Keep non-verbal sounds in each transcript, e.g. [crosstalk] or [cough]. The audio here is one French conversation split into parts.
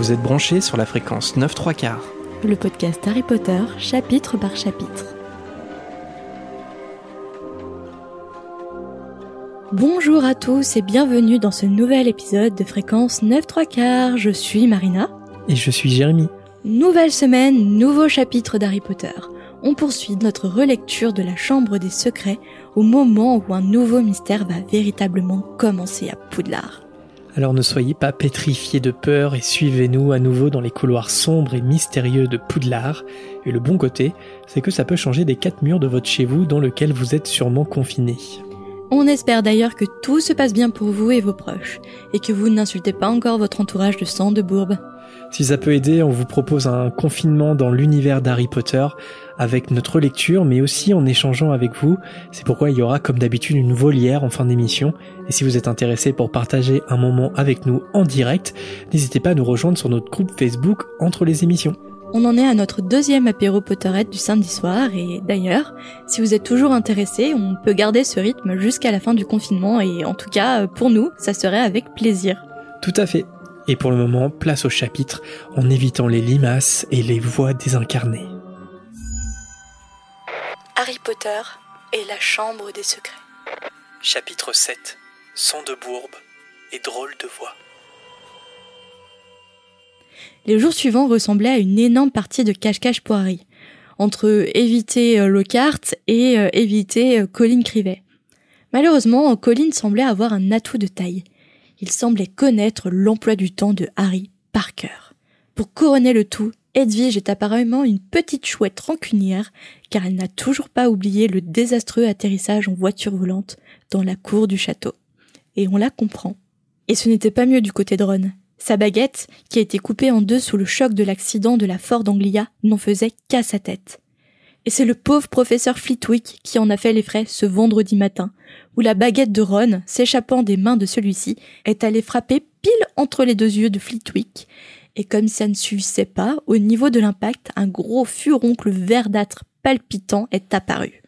Vous êtes branchés sur la fréquence 9 3 quarts. Le podcast Harry Potter, chapitre par chapitre. Bonjour à tous et bienvenue dans ce nouvel épisode de fréquence 9 3 quarts. Je suis Marina. Et je suis Jérémy. Nouvelle semaine, nouveau chapitre d'Harry Potter. On poursuit notre relecture de la Chambre des Secrets au moment où un nouveau mystère va véritablement commencer à Poudlard. Alors ne soyez pas pétrifiés de peur et suivez-nous à nouveau dans les couloirs sombres et mystérieux de Poudlard. Et le bon côté, c'est que ça peut changer des quatre murs de votre chez vous dans lequel vous êtes sûrement confiné. On espère d'ailleurs que tout se passe bien pour vous et vos proches, et que vous n'insultez pas encore votre entourage de sang de bourbe. Si ça peut aider, on vous propose un confinement dans l'univers d'Harry Potter avec notre lecture, mais aussi en échangeant avec vous. C'est pourquoi il y aura comme d'habitude une volière en fin d'émission. Et si vous êtes intéressé pour partager un moment avec nous en direct, n'hésitez pas à nous rejoindre sur notre groupe Facebook entre les émissions. On en est à notre deuxième apéro Potterhead du samedi soir et d'ailleurs, si vous êtes toujours intéressé, on peut garder ce rythme jusqu'à la fin du confinement et en tout cas, pour nous, ça serait avec plaisir. Tout à fait. Et pour le moment, place au chapitre en évitant les limaces et les voix désincarnées. Harry Potter et la Chambre des Secrets. Chapitre 7 Sang de bourbe et drôle de voix. Les jours suivants ressemblaient à une énorme partie de cache-cache pour Harry, entre éviter euh, Lockhart et euh, éviter euh, Colin Crivet. Malheureusement, Colin semblait avoir un atout de taille. Il semblait connaître l'emploi du temps de Harry par cœur. Pour couronner le tout, Edwige est apparemment une petite chouette rancunière, car elle n'a toujours pas oublié le désastreux atterrissage en voiture volante dans la cour du château. Et on la comprend. Et ce n'était pas mieux du côté de Ron. Sa baguette, qui a été coupée en deux sous le choc de l'accident de la Ford Anglia, n'en faisait qu'à sa tête. Et c'est le pauvre professeur Flitwick qui en a fait les frais ce vendredi matin, où la baguette de Ron, s'échappant des mains de celui-ci, est allée frapper pile entre les deux yeux de Flitwick, et comme ça ne suffisait pas, au niveau de l'impact, un gros furoncle verdâtre palpitant est apparu.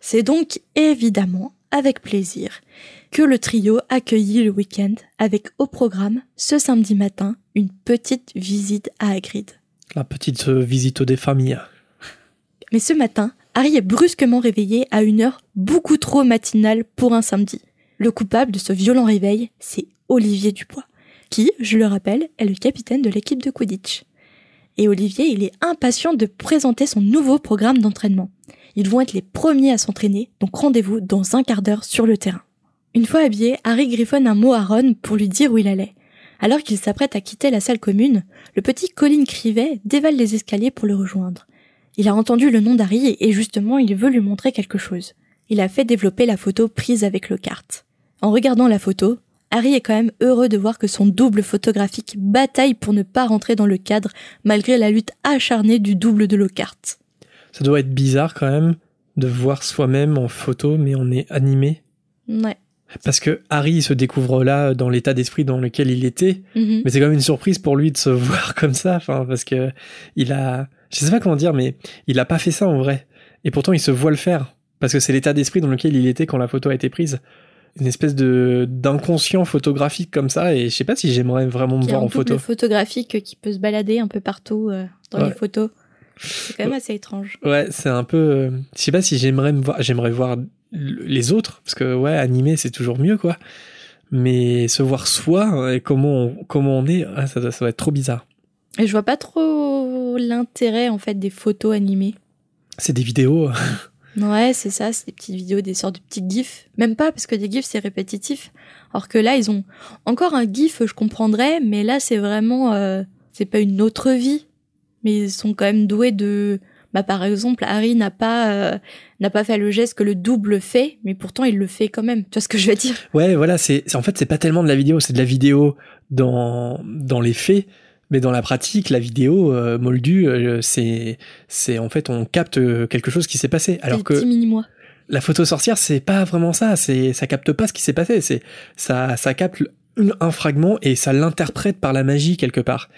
C'est donc évidemment avec plaisir que le trio accueillit le week-end avec au programme ce samedi matin une petite visite à Hagrid. La petite euh, visite des familles. Mais ce matin, Harry est brusquement réveillé à une heure beaucoup trop matinale pour un samedi. Le coupable de ce violent réveil, c'est Olivier Dubois, qui, je le rappelle, est le capitaine de l'équipe de Quidditch. Et Olivier, il est impatient de présenter son nouveau programme d'entraînement. Ils vont être les premiers à s'entraîner, donc rendez-vous dans un quart d'heure sur le terrain. Une fois habillé, Harry griffonne un mot à Ron pour lui dire où il allait. Alors qu'il s'apprête à quitter la salle commune, le petit Colin Crivet dévale les escaliers pour le rejoindre. Il a entendu le nom d'Harry et justement il veut lui montrer quelque chose. Il a fait développer la photo prise avec Lockhart. En regardant la photo, Harry est quand même heureux de voir que son double photographique bataille pour ne pas rentrer dans le cadre malgré la lutte acharnée du double de Lockhart. Ça doit être bizarre quand même de voir soi-même en photo mais on est animé. Ouais. Parce que Harry se découvre là dans l'état d'esprit dans lequel il était, Mhm. mais c'est quand même une surprise pour lui de se [laughs] voir comme ça, enfin parce que il a, je sais pas comment dire, mais il a pas fait ça en vrai, et pourtant il se voit le faire parce que c'est l'état d'esprit dans lequel il était quand la photo a été prise, une espèce de d'inconscient photographique comme ça, et je sais pas si j'aimerais vraiment me Il y a voir un en photo. double photographique qui peut se balader un peu partout euh, dans Ouais. les photos. C'est quand même assez étrange. Ouais, c'est un peu, euh, je sais pas si j'aimerais me voir, j'aimerais voir les autres parce que ouais, animé c'est toujours mieux quoi. Mais se voir soi hein, et comment on, comment on est, ah, ça, ça va être trop bizarre. Et je vois pas trop l'intérêt en fait des photos animées. C'est des vidéos. [laughs] Ouais, c'est ça, c'est des petites vidéos, des sortes de petits gifs. Même pas parce que des gifs c'est répétitif. Alors que là ils ont encore un gif, je comprendrais, mais là c'est vraiment, euh, c'est pas une autre vie, mais ils sont quand même doués de. Bah par exemple, Harry n'a pas euh, n'a pas fait le geste que le double fait, mais pourtant il le fait quand même. Tu vois ce que je veux dire? Ouais, voilà, c'est c'est- en fait c'est pas tellement de la vidéo, c'est de la vidéo dans dans les faits, mais dans la pratique, la vidéo euh, moldue, euh, c'est c'est en fait on capte euh, quelque chose qui s'est passé, alors que la photo sorcière c'est pas vraiment ça, c'est ça capte pas ce qui s'est passé, c'est ça ça capte un fragment et ça l'interprète par la magie quelque part.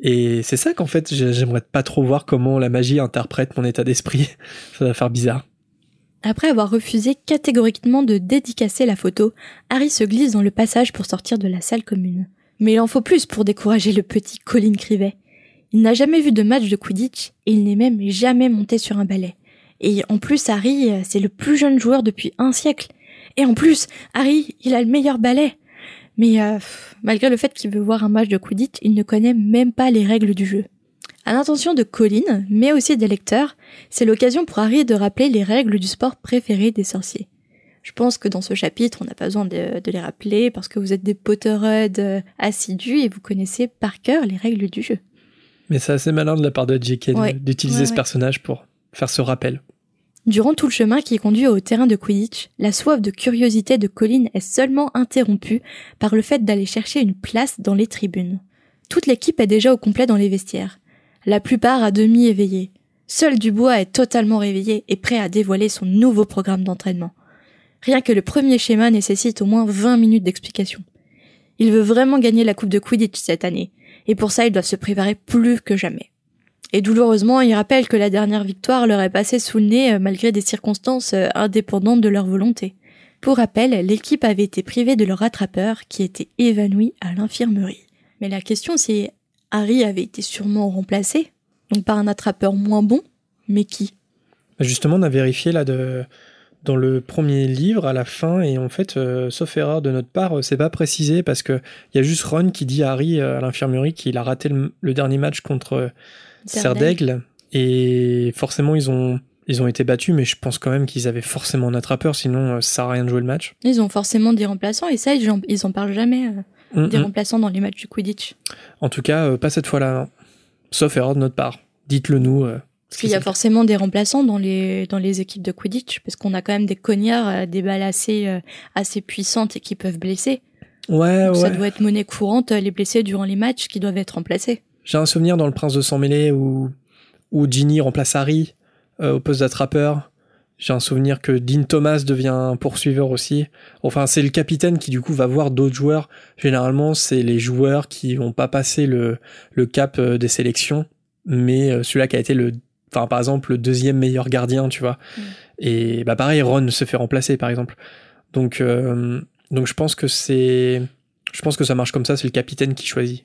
Et c'est ça qu'en fait j'ai- j'aimerais pas trop voir comment la magie interprète mon état d'esprit. [laughs] ça va faire bizarre. Après avoir refusé catégoriquement de dédicacer la photo, Harry se glisse dans le passage pour sortir de la salle commune. Mais il en faut plus pour décourager le petit Colin Crivet. Il n'a jamais vu de match de Quidditch et il n'est même jamais monté sur un balai. Et en plus, Harry, c'est le plus jeune joueur depuis un siècle. Et en plus, Harry, il a le meilleur balai. Mais euh, malgré le fait qu'il veut voir un match de Quidditch, il ne connaît même pas les règles du jeu. À l'intention de Colin, mais aussi des lecteurs, c'est l'occasion pour Harry de rappeler les règles du sport préféré des sorciers. Je pense que dans ce chapitre, on n'a pas besoin de, les rappeler parce que vous êtes des Potterheads euh, assidus et vous connaissez par cœur les règles du jeu. Mais c'est assez malin de la part de J.K. d'utiliser ce personnage pour faire ce rappel. Durant tout le chemin qui conduit au terrain de Quidditch, la soif de curiosité de Colin est seulement interrompue par le fait d'aller chercher une place dans les tribunes. Toute l'équipe est déjà au complet dans les vestiaires. La plupart à demi éveillés. Seul Dubois est totalement réveillé et prêt à dévoiler son nouveau programme d'entraînement. Rien que le premier schéma nécessite au moins 20 minutes d'explication. Il veut vraiment gagner la Coupe de Quidditch cette année, et pour ça ils doivent se préparer plus que jamais. Et douloureusement, il rappelle que la dernière victoire leur est passée sous le nez euh, malgré des circonstances euh, indépendantes de leur volonté. Pour rappel, l'équipe avait été privée de leur rattrapeur qui était évanoui à l'infirmerie. Mais la question c'est, Harry avait été sûrement remplacé, donc par un attrapeur moins bon, mais qui? Bah, Justement, on a vérifié là de dans le premier livre à la fin et en fait euh, sauf erreur de notre part c'est pas précisé parce que il y a juste Ron qui dit à Harry à l'infirmerie qu'il a raté le, dernier match contre Serre d'Aigle. Et forcément, ils ont, ils ont été battus, mais je pense quand même qu'ils avaient forcément un attrapeur, sinon euh, ça sert à rien de jouer le match. Ils ont forcément des remplaçants, et ça, ils en, ils en parlent jamais, euh, mm, des mm. remplaçants dans les matchs du Quidditch. En tout cas, euh, pas cette fois-là, sauf erreur de notre part. Dites-le nous. Parce qu'il y a forcément des remplaçants dans les, dans les équipes de Quidditch, parce qu'on a quand même des cognards, des balles assez, assez puissantes et qui peuvent blesser. Ouais, ouais. Ça doit être monnaie courante, les blessés durant les matchs qui doivent être remplacés. J'ai un souvenir dans Le Prince de Sang Mêlé où, où Ginny remplace Harry euh, au poste d'attrapeur. J'ai un souvenir que Dean Thomas devient poursuiveur aussi. Enfin, c'est le capitaine qui du coup va voir d'autres joueurs. Généralement, c'est les joueurs qui vont pas passer le, le cap euh, des sélections, mais euh, celui-là qui a été le, enfin par exemple le deuxième meilleur gardien, tu vois. Mm. Et bah pareil, Ron se fait remplacer par exemple. Donc donc je pense que c'est, je pense que ça marche comme ça. C'est le capitaine qui choisit.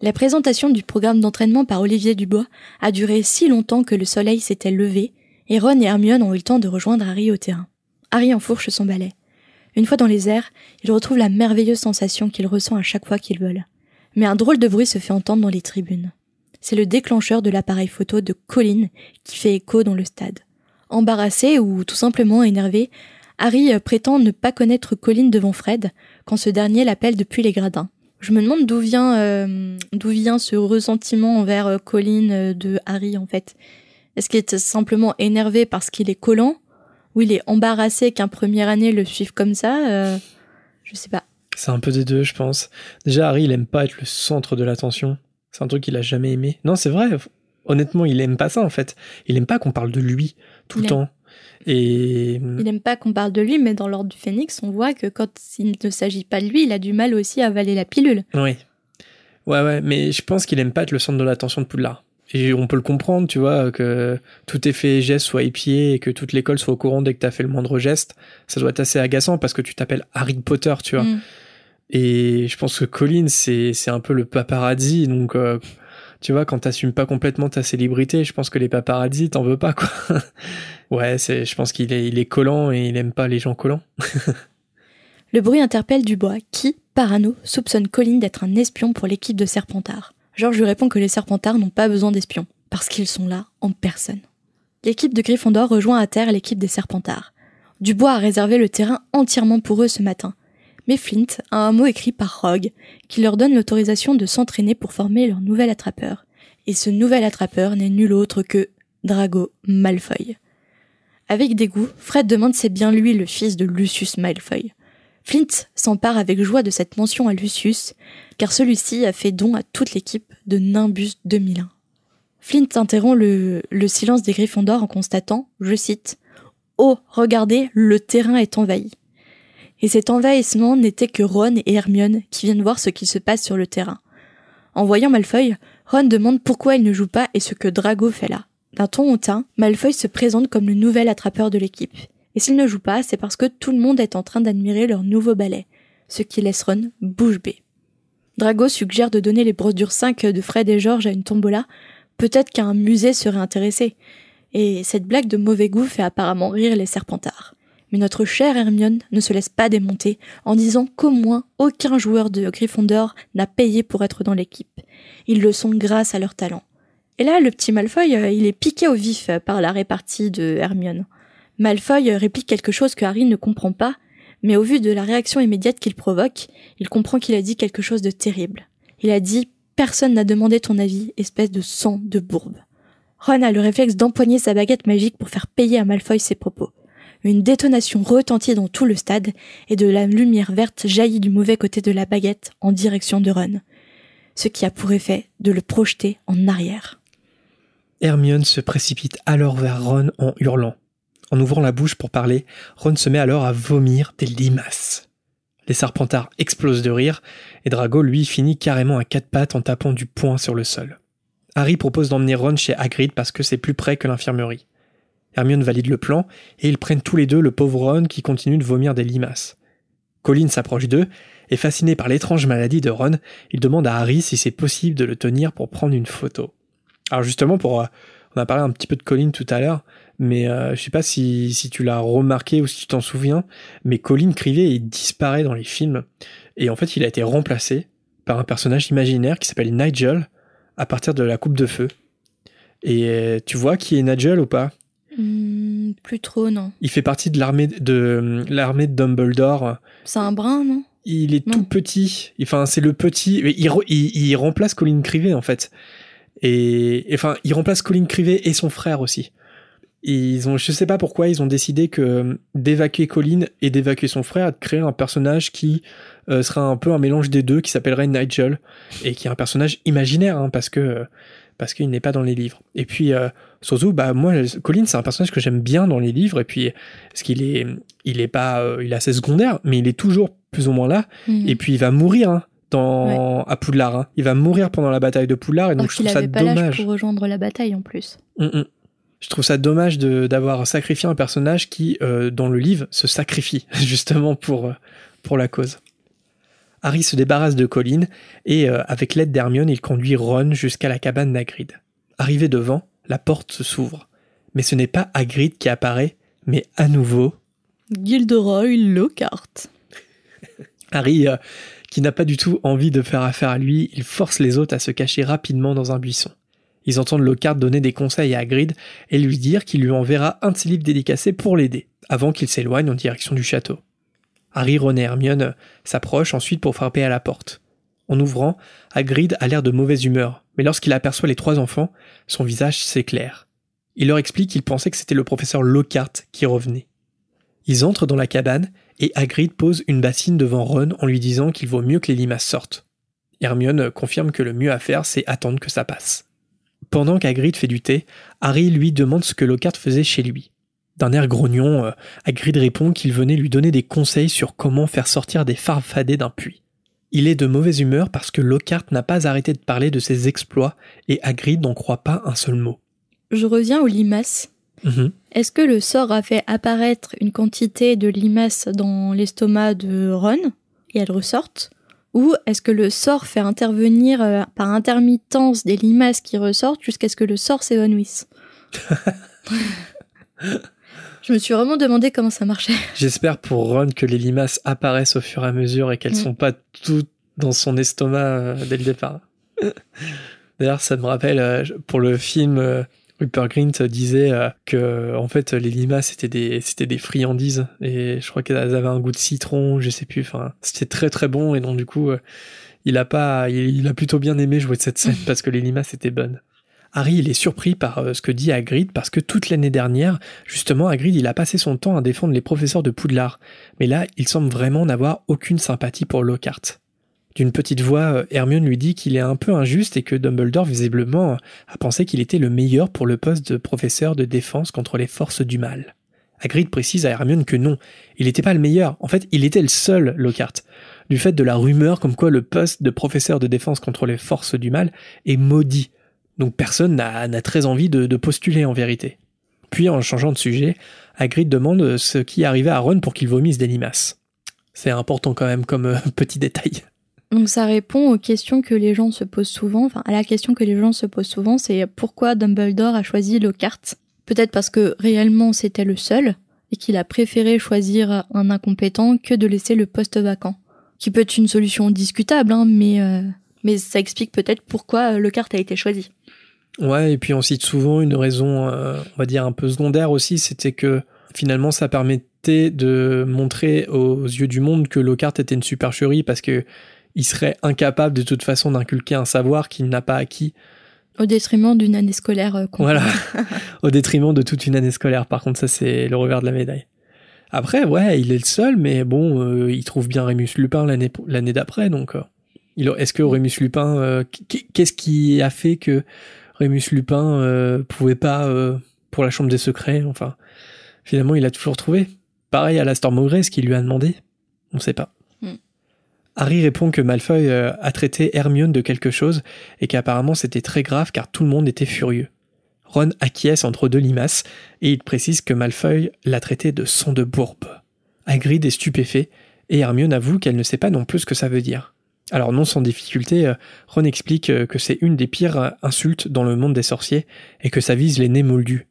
La présentation du programme d'entraînement par Olivier Dubois a duré si longtemps que le soleil s'était levé et Ron et Hermione ont eu le temps de rejoindre Harry au terrain. Harry enfourche son balai. Une fois dans les airs, il retrouve la merveilleuse sensation qu'il ressent à chaque fois qu'il vole. Mais un drôle de bruit se fait entendre dans les tribunes. C'est le déclencheur de l'appareil photo de Colin qui fait écho dans le stade. Embarrassé ou tout simplement énervé, Harry prétend ne pas connaître Colin devant Fred quand ce dernier l'appelle depuis les gradins. Je me demande d'où vient euh, vient ce ressentiment envers euh, Colin euh, de Harry en fait. Est-ce qu'il est simplement énervé parce qu'il est collant ou il est embarrassé qu'un première année le suive comme ça Je sais pas. C'est un peu des deux, je pense. Déjà, Harry, il aime pas être le centre de l'attention. C'est un truc qu'il a jamais aimé. Non, c'est vrai. Honnêtement, il aime pas ça en fait. Il aime pas qu'on parle de lui tout le temps. Et... Il n'aime pas qu'on parle de lui, mais dans l'ordre du phénix, on voit que quand il ne s'agit pas de lui, il a du mal aussi à avaler la pilule. Oui. Ouais, ouais, mais je pense qu'il aime pas être le centre de l'attention de Poudlard. Et on peut le comprendre, tu vois, que tout effet geste soit épié et que toute l'école soit au courant dès que t'as fait le moindre geste. Ça doit être assez agaçant parce que tu t'appelles Harry Potter, tu vois. Mm. Et je pense que Colin, c'est, un peu le paparazzi, donc euh, tu vois, quand t'assumes pas complètement ta célébrité, je pense que les paparazzi, t'en veux pas, quoi. [laughs] ouais, je pense qu'il est, il collant et il aime pas les gens collants. [laughs] Le bruit interpelle Dubois, qui, parano, soupçonne Colin d'être un espion pour l'équipe de Serpentard. Georges lui répond que les Serpentards n'ont pas besoin d'espions, parce qu'ils sont là en personne. L'équipe de Gryffondor rejoint à terre l'équipe des Serpentards. Dubois a réservé le terrain entièrement pour eux ce matin, Flint a un mot écrit par Rogue qui leur donne l'autorisation de s'entraîner pour former leur nouvel attrapeur. Et ce nouvel attrapeur n'est nul autre que Drago Malfoy. Avec dégoût, Fred demande c'est bien lui le fils de Lucius Malfoy. Flint s'empare avec joie de cette mention à Lucius, car celui-ci a fait don à toute l'équipe de Nimbus 2001. Flint interrompt le, le silence des Gryffondors en constatant, je cite, Oh, regardez, le terrain est envahi et cet envahissement n'était que Ron et Hermione qui viennent voir ce qui se passe sur le terrain. En voyant Malfoy, Ron demande pourquoi il ne joue pas et ce que Drago fait là. D'un ton hautain, Malfoy se présente comme le nouvel attrapeur de l'équipe. Et s'il ne joue pas, c'est parce que tout le monde est en train d'admirer leur nouveau ballet, ce qui laisse Ron bouche bée. Drago suggère de donner les brodures 5 de Fred et George à une tombola. Peut-être qu'un musée serait intéressé. Et cette blague de mauvais goût fait apparemment rire les serpentards. Mais notre chère Hermione ne se laisse pas démonter en disant qu'au moins aucun joueur de Gryffondor n'a payé pour être dans l'équipe. Ils le sont grâce à leur talent. Et là, le petit Malfoy, euh, il est piqué au vif euh, par la répartie de Hermione. Malfoy euh, réplique quelque chose que Harry ne comprend pas, mais au vu de la réaction immédiate qu'il provoque, il comprend qu'il a dit quelque chose de terrible. Il a dit Personne n'a demandé ton avis, espèce de sang de bourbe. Ron a le réflexe d'empoigner sa baguette magique pour faire payer à Malfoy ses propos. Une détonation retentit dans tout le stade, et de la lumière verte jaillit du mauvais côté de la baguette en direction de Ron, ce qui a pour effet de le projeter en arrière. Hermione se précipite alors vers Ron en hurlant. En ouvrant la bouche pour parler, Ron se met alors à vomir des limaces. Les serpentards explosent de rire, et Drago lui finit carrément à quatre pattes en tapant du poing sur le sol. Harry propose d'emmener Ron chez Hagrid parce que c'est plus près que l'infirmerie. Hermione valide le plan, et ils prennent tous les deux le pauvre Ron qui continue de vomir des limaces. Colin s'approche d'eux, et fasciné par l'étrange maladie de Ron, il demande à Harry si c'est possible de le tenir pour prendre une photo. Alors justement, pour, euh, on a parlé un petit peu de Colin tout à l'heure, mais euh, je sais pas si, si tu l'as remarqué ou si tu t'en souviens, mais Colin Crivet il disparaît dans les films, et en fait il a été remplacé par un personnage imaginaire qui s'appelle Nigel à partir de la coupe de feu. Et euh, tu vois qui est Nigel ou pas? Hmm, plus trop, non. Il fait partie de l'armée de l'armée de Dumbledore. C'est un brun, non? Il est tout petit. Enfin, c'est le petit. Il, il, il, remplace Colin Crivet en fait. Et enfin, il remplace Colin Crivet et son frère aussi. Ils ont, je sais pas pourquoi, ils ont décidé que d'évacuer Colin et d'évacuer son frère, de créer un personnage qui euh, sera un peu un mélange des deux, qui s'appellerait Nigel et qui est un personnage imaginaire, hein, parce que parce qu'il n'est pas dans les livres. Et puis euh, surtout, bah moi, Colin, c'est un personnage que j'aime bien dans les livres, et puis parce qu'il est, il est pas, euh, il est assez secondaire, mais il est toujours plus ou moins là. Mhm. Et puis il va mourir hein, dans à Poudlard. Hein. Il va mourir pendant la bataille de Poudlard, et donc, je trouve ça pas dommage. pour rejoindre la bataille en plus. Mm, mm. Je trouve ça dommage d'avoir sacrifié un personnage qui, euh, dans le livre, se sacrifie [laughs] justement pour euh, pour la cause. Harry se débarrasse de Colin et, euh, avec l'aide d'Hermione, il conduit Ron jusqu'à la cabane d'Hagrid. Arrivé devant, la porte s'ouvre. Mais ce n'est pas Hagrid qui apparaît, mais à nouveau... Gilderoy Lockhart. [laughs] Harry, euh, qui n'a pas du tout envie de faire affaire à lui, il force les autres à se cacher rapidement dans un buisson. Ils entendent Lockhart donner des conseils à Hagrid et lui dire qu'il lui enverra un de ses livres dédicacés pour l'aider, avant qu'il s'éloigne en direction du château. Harry, Ron et Hermione s'approchent ensuite pour frapper à la porte. En ouvrant, Hagrid a l'air de mauvaise humeur, mais lorsqu'il aperçoit les trois enfants, son visage s'éclaire. Il leur explique qu'il pensait que c'était le professeur Lockhart qui revenait. Ils entrent dans la cabane et Hagrid pose une bassine devant Ron en lui disant qu'il vaut mieux que les limaces sortent. Hermione confirme que le mieux à faire c'est attendre que ça passe. Pendant qu'Hagrid fait du thé, Harry lui demande ce que Lockhart faisait chez lui. D'un air grognon, euh, Hagrid répond qu'il venait lui donner des conseils sur comment faire sortir des farfadets d'un puits. Il est de mauvaise humeur parce que Lockhart n'a pas arrêté de parler de ses exploits et Hagrid n'en croit pas un seul mot. Je reviens aux limaces. Mhm. Est-ce que le sort a fait apparaître une quantité de limaces dans l'estomac de Ron et elles ressortent? Ou est-ce que le sort fait intervenir euh, par intermittence des limaces qui ressortent jusqu'à ce que le sort s'évanouisse? [laughs] Je me suis vraiment demandé comment ça marchait. [laughs] J'espère pour Ron que les limaces apparaissent au fur et à mesure et qu'elles ne sont pas toutes dans son estomac euh, dès le départ. [laughs] D'ailleurs, ça me rappelle, euh, pour le film, euh, Rupert Grint disait que en fait les limaces c'était des c'était des friandises et je crois qu'elles avaient un goût de citron, je sais plus. Enfin, c'était très très bon et donc du coup, il a pas, il, a plutôt bien aimé jouer de cette scène [laughs] parce que les limaces étaient bonnes. Harry il est surpris par euh, ce que dit Hagrid parce que toute l'année dernière, justement, Hagrid il a passé son temps à défendre les professeurs de Poudlard. Mais là, il semble vraiment n'avoir aucune sympathie pour Lockhart. D'une petite voix, euh, Hermione lui dit qu'il est un peu injuste et que Dumbledore visiblement a pensé qu'il était le meilleur pour le poste de professeur de défense contre les forces du mal. Hagrid précise à Hermione que non, il n'était pas le meilleur, en fait il était le seul Lockhart. Du fait de la rumeur comme quoi le poste de professeur de défense contre les forces du mal est maudit donc personne n'a très envie de, postuler en vérité. Puis en changeant de sujet, Hagrid demande ce qui arrivait à Ron pour qu'il vomisse des limaces. C'est important quand même comme euh, [laughs] petit détail. Donc ça répond aux questions que les gens se posent souvent, enfin à la question que les gens se posent souvent, c'est pourquoi Dumbledore a choisi Lockhart? Peut-être parce que réellement c'était le seul, et qu'il a préféré choisir un incompétent que de laisser le poste vacant. Qui peut être une solution discutable, hein, mais, euh, mais ça explique peut-être pourquoi Lockhart a été choisi. Ouais, et puis on cite souvent une raison, euh, on va dire un peu secondaire aussi, c'était que finalement ça permettait de montrer aux yeux du monde que Lockhart était une supercherie parce que il serait incapable de toute façon d'inculquer un savoir qu'il n'a pas acquis. Au détriment d'une année scolaire. Euh, voilà, [laughs] au détriment de toute une année scolaire. Par contre, ça c'est le revers de la médaille. Après, ouais, il est le seul, mais bon, euh, il trouve bien Rémus Lupin l'année l'année d'après, donc. Est-ce que Rémus Lupin, qu'est-ce qui a fait que Rémus Lupin euh, pouvait pas euh, pour la chambre des secrets. Enfin, finalement, il a toujours trouvé. Pareil à la Storm ce qu'il lui a demandé. On ne sait pas. Hmm. Harry répond que Malfoy euh, a traité Hermione de quelque chose et qu'apparemment c'était très grave car tout le monde était furieux. Ron acquiesce entre deux limaces et il précise que Malfoy l'a traité de sang de bourbe. Hagrid est stupéfait et Hermione avoue qu'elle ne sait pas non plus ce que ça veut dire. Alors non sans difficulté, euh, Ron explique euh, que c'est une des pires euh, insultes dans le monde des sorciers et que ça vise les nez moldus.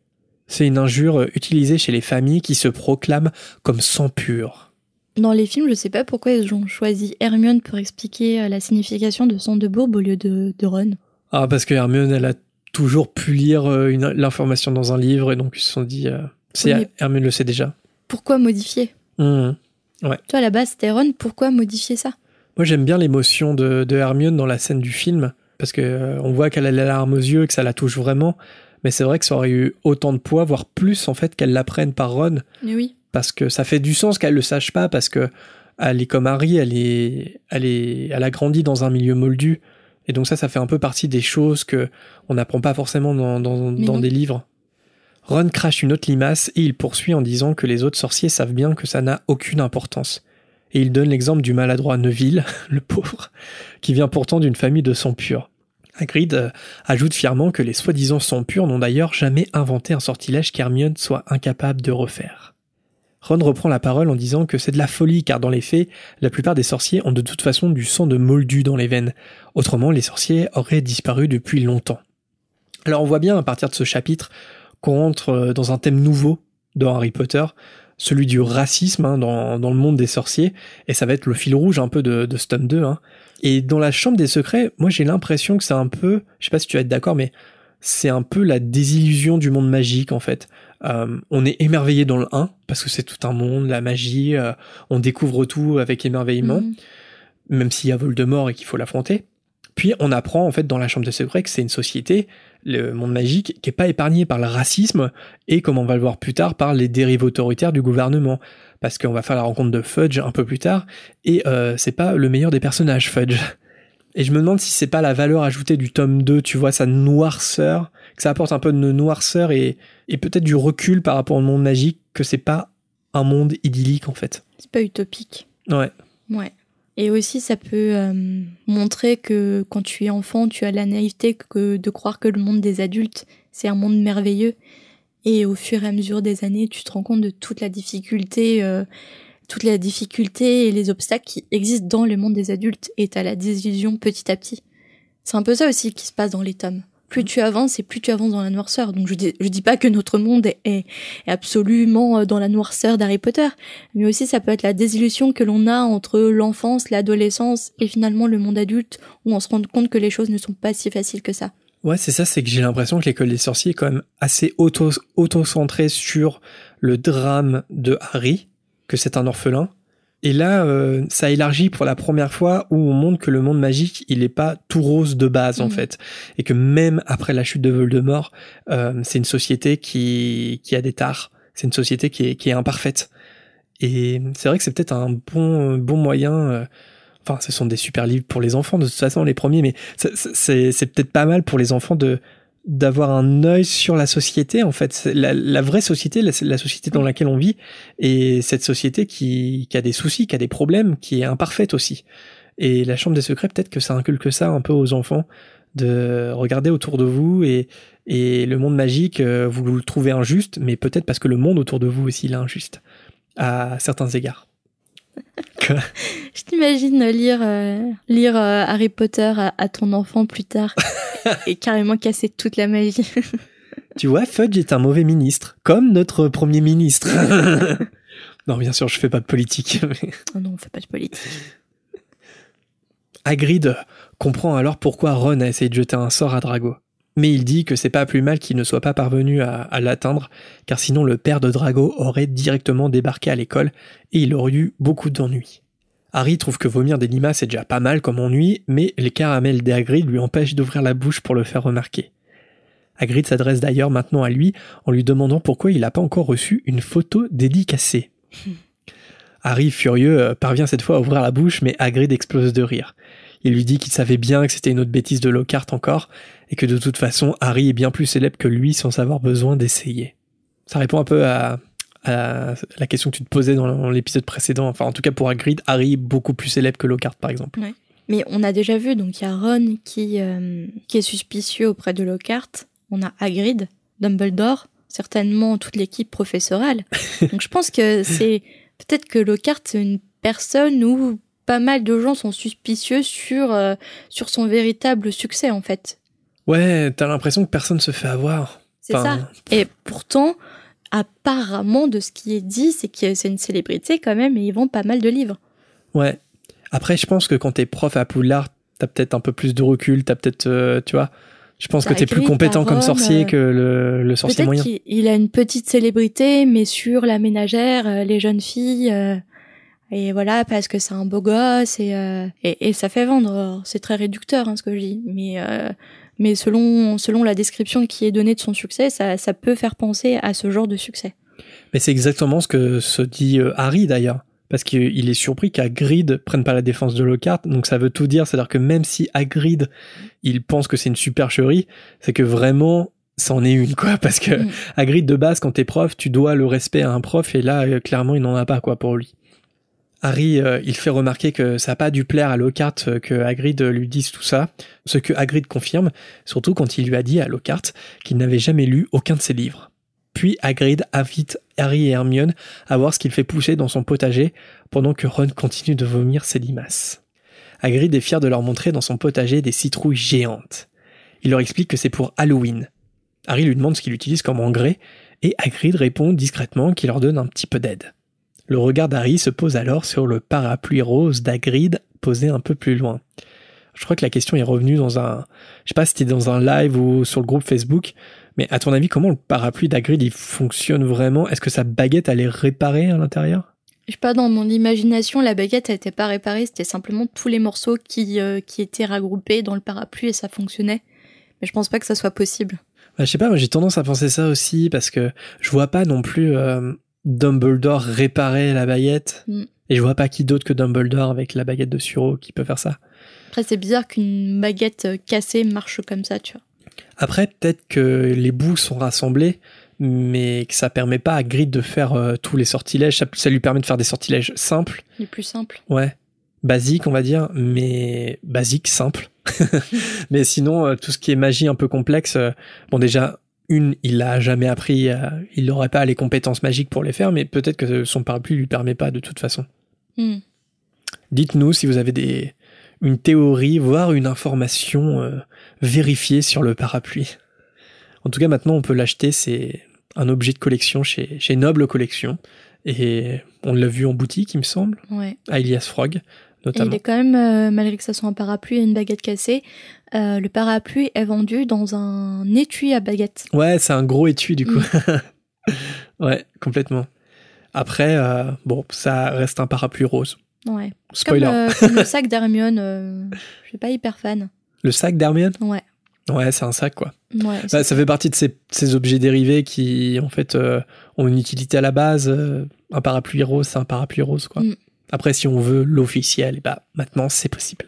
C'est une injure utilisée chez les familles qui se proclament comme sang pur. Dans les films, je sais pas pourquoi ils ont choisi Hermione pour expliquer la signification de sang de bourbe au lieu de, Ron. Ah, parce que Hermione, elle a toujours pu lire l'information dans un livre et donc ils se sont dit, Hermione le sait déjà. Pourquoi modifier? Mmh. Ouais. Toi, à la base, c'était Ron, pourquoi modifier ça? Moi, j'aime bien l'émotion de, Hermione dans la scène du film, parce que euh, on voit qu'elle a les larmes aux yeux, que ça la touche vraiment. Mais c'est vrai que ça aurait eu autant de poids, voire plus en fait, qu'elle l'apprenne par Ron. oui. Parce que ça fait du sens qu'elle le sache pas, parce que elle est comme Harry, elle est, elle est, elle a grandi dans un milieu moldu, et donc ça, ça fait un peu partie des choses que on n'apprend pas forcément dans, dans des livres. Ron crache une autre limace et il poursuit en disant que les autres sorciers savent bien que ça n'a aucune importance et il donne l'exemple du maladroit Neville, [laughs] le pauvre, qui vient pourtant d'une famille de sang pur. Hagrid euh, ajoute fièrement que les soi-disant sang purs n'ont d'ailleurs jamais inventé un sortilège qu'Hermione soit incapable de refaire. Ron reprend la parole en disant que c'est de la folie car dans les faits, la plupart des sorciers ont de toute façon du sang de moldu dans les veines. Autrement, les sorciers auraient disparu depuis longtemps. Alors on voit bien à partir de ce chapitre qu'on entre euh, dans un thème nouveau dans Harry Potter, celui du racisme hein, dans, dans, le monde des sorciers, et ça va être le fil rouge un peu de, de ce 2. Hein. Et dans la Chambre des Secrets, moi j'ai l'impression que c'est un peu, je sais pas si tu vas être d'accord, mais c'est un peu la désillusion du monde magique en fait. Euh, on est émerveillé dans le 1, parce que c'est tout un monde, la magie, euh, on découvre tout avec émerveillement, mhm. même s'il y a Voldemort et qu'il faut l'affronter. Puis on apprend en fait dans la Chambre des Secrets que c'est une société le monde magique qui est pas épargné par le racisme et comme on va le voir plus tard par les dérives autoritaires du gouvernement. Parce qu'on va faire la rencontre de Fudge un peu plus tard et euh, c'est pas le meilleur des personnages Fudge. Et je me demande si c'est pas la valeur ajoutée du tome 2 tu vois sa noirceur que ça apporte un peu de noirceur et, et peut-être du recul par rapport au monde magique que c'est pas un monde idyllique en fait. C'est pas utopique. Ouais. Ouais et aussi, ça peut euh, montrer que quand tu es enfant, tu as la naïveté que de croire que le monde des adultes, c'est un monde merveilleux. Et au fur et à mesure des années, tu te rends compte de toute la difficulté, euh, toute la et les obstacles qui existent dans le monde des adultes. Et t'as la désillusion petit à petit. C'est un peu ça aussi qui se passe dans les tomes plus tu avances et plus tu avances dans la noirceur. Donc je dis, dis pas que notre monde est, absolument euh, dans la noirceur d'Harry Potter, mais aussi ça peut être la désillusion que l'on a entre l'enfance, l'adolescence et finalement le monde adulte où on se rend compte que les choses ne sont pas si faciles que ça. Ouais, c'est ça, c'est que j'ai l'impression que l'école des sorciers est quand même assez auto, auto-centrée sur le drame de Harry, que c'est un orphelin, et là, euh, ça élargit pour la première fois où on montre que le monde magique, il n'est pas tout rose de base en mm. fait, et que même après la chute de Voldemort, euh, c'est une société qui qui a des tares, c'est une société qui est qui est imparfaite. Et c'est vrai que c'est peut-être un bon bon moyen. Euh, enfin, ce sont des super livres pour les enfants de toute façon les premiers, mais c'est c'est peut-être pas mal pour les enfants de d'avoir un œil sur la société en fait. La, la vraie société la, la, société dans laquelle on vit et cette société qui, qui a des soucis qui a des problèmes qui est imparfaite aussi. Et la chambre des secrets peut-être que ça inculque ça un peu aux enfants de regarder autour de vous et, et le monde magique euh, vous le trouvez injuste mais peut-être parce que le monde autour de vous aussi est injuste à certains égards. Je t'imagine lire, euh, lire euh, Harry Potter à, à ton enfant plus tard [laughs] et carrément casser toute la magie. Tu vois, Fudge est un mauvais ministre, comme notre premier ministre. [laughs] non, bien sûr, je fais pas de politique. mais- Oh non, on fait pas de politique. Hagrid comprend alors pourquoi Ron a essayé de jeter un sort à Drago. Mais il dit que c'est pas plus mal qu'il ne soit pas parvenu à, à l'atteindre, car sinon le père de Drago aurait directement débarqué à l'école et il aurait eu beaucoup d'ennuis. Harry trouve que vomir des limaces c'est déjà pas mal comme ennui, mais les caramels d'Hagrid lui empêchent d'ouvrir la bouche pour le faire remarquer. Hagrid s'adresse d'ailleurs maintenant à lui en lui demandant pourquoi il n'a pas encore reçu une photo dédicacée. [laughs] Harry, furieux, euh, parvient cette fois à ouvrir la bouche, mais Hagrid explose de rire. Il lui dit qu'il savait bien que c'était une autre bêtise de Lockhart encore, et que de toute façon, Harry est bien plus célèbre que lui sans avoir besoin d'essayer. Ça répond un peu à, à la question que tu te posais dans l'épisode précédent. Enfin, en tout cas pour Hagrid, Harry est beaucoup plus célèbre que Lockhart, par exemple. Mais on a déjà vu, donc il y a Ron qui, euh, qui est suspicieux auprès de Lockhart. On a Hagrid, Dumbledore, certainement toute l'équipe professorale. [laughs] donc je pense que c'est peut-être que Lockhart c'est une personne où pas mal de gens sont suspicieux sur, euh, sur son véritable succès en fait. Ouais, t'as l'impression que personne se fait avoir. C'est Enfin, ça. Et pourtant, apparemment, de ce qui est dit, c'est que c'est une célébrité quand même et ils vendent pas mal de livres. Ouais. Après, je pense que quand t'es prof à Poudlard, t'as peut-être un peu plus de recul, t'as peut-être, euh, tu vois, je pense que t'es plus compétent comme sorcier euh, que le, le sorcier Peut-être moyen. qu'il il a une petite célébrité, mais sur la ménagère, les jeunes filles, et voilà, parce que c'est un beau gosse, et, euh, et, et ça fait vendre. C'est très réducteur, hein, ce que je dis, mais, euh, mais selon, selon la description qui est donnée de son succès, ça, ça peut faire penser à ce genre de succès. Mais c'est exactement ce que se dit euh, Harry d'ailleurs. Parce qu'il est surpris qu'Hagrid prenne pas la défense de Lockhart, donc ça veut tout dire, c'est-à-dire que même si Hagrid, il pense que c'est une supercherie, c'est que vraiment, c'en est une, quoi, parce que Mm. Hagrid, de base, quand t'es prof, tu dois le respect à un prof, et là, euh, clairement, il n'en a pas, quoi, pour lui. Harry, euh, il fait remarquer que ça n'a pas dû plaire à Lockhart euh, que Hagrid lui dise tout ça, ce que Hagrid confirme, surtout quand il lui a dit à Lockhart qu'il n'avait jamais lu aucun de ses livres. Puis Hagrid invite Harry et Hermione à voir ce qu'il fait pousser dans son potager pendant que Ron continue de vomir ses limaces. Hagrid est fier de leur montrer dans son potager des citrouilles géantes. Il leur explique que c'est pour Halloween. Harry lui demande ce qu'il utilise comme engrais et Hagrid répond discrètement qu'il leur donne un petit peu d'aide. Le regard d'Harry se pose alors sur le parapluie rose d'Hagrid posé un peu plus loin. Je crois que la question est revenue dans un, je sais pas si c'était dans un live ou sur le groupe Facebook, mais à ton avis, comment le parapluie d'Hagrid il fonctionne vraiment? Est-ce que sa baguette elle est réparée à l'intérieur? Je sais pas, dans mon imagination, la baguette, elle était pas réparée, c'était simplement tous les morceaux qui, euh, qui étaient regroupés dans le parapluie et ça fonctionnait. Mais je pense pas que ça soit possible. Bah, Je sais pas, j'ai tendance à penser ça aussi parce que je vois pas non plus euh, Dumbledore réparer la baguette Mm. et je vois pas qui d'autre que Dumbledore avec la baguette de Suro qui peut faire ça. Après, c'est bizarre qu'une baguette euh, cassée marche comme ça, tu vois. Après, peut-être que les bouts sont rassemblés, mais que ça permet pas à Grid de faire euh, tous les sortilèges. Ça, ça lui permet de faire des sortilèges simples, Les plus simples. ouais, basiques on va dire, mais basiques, simples. [laughs] mais sinon, euh, tout ce qui est magie un peu complexe, euh, bon déjà, une, il l'a jamais appris, euh, il n'aurait pas les compétences magiques pour les faire, mais peut-être que son parapluie lui permet pas de toute façon. Hmm. Dites-nous si vous avez des, une théorie, voire une information euh, vérifiée sur le parapluie. En tout cas, maintenant, on peut l'acheter. C'est un objet de collection chez, chez Noble Collection. Et on l'a vu en boutique, il me semble, Ouais. à Elias Frog, Et notamment. il est quand même, euh, malgré que ça soit un parapluie et une baguette cassée, euh, le parapluie est vendu dans un étui à baguette. Ouais, c'est un gros étui, du coup. [laughs] ouais, complètement. Après, euh, bon, ça reste un parapluie rose. Ouais. Spoiler. Comme, comme le [laughs] sac d'Hermione, je suis pas hyper fan. Le sac d'Hermione? Ouais. Ouais, c'est un sac, quoi. Ouais, Bah, ça fait partie de ces, ces objets dérivés qui, en fait, euh, ont une utilité à la base. Un parapluie rose, c'est un parapluie rose, quoi. Mm. Après, si on veut l'officiel, bah, maintenant, c'est possible.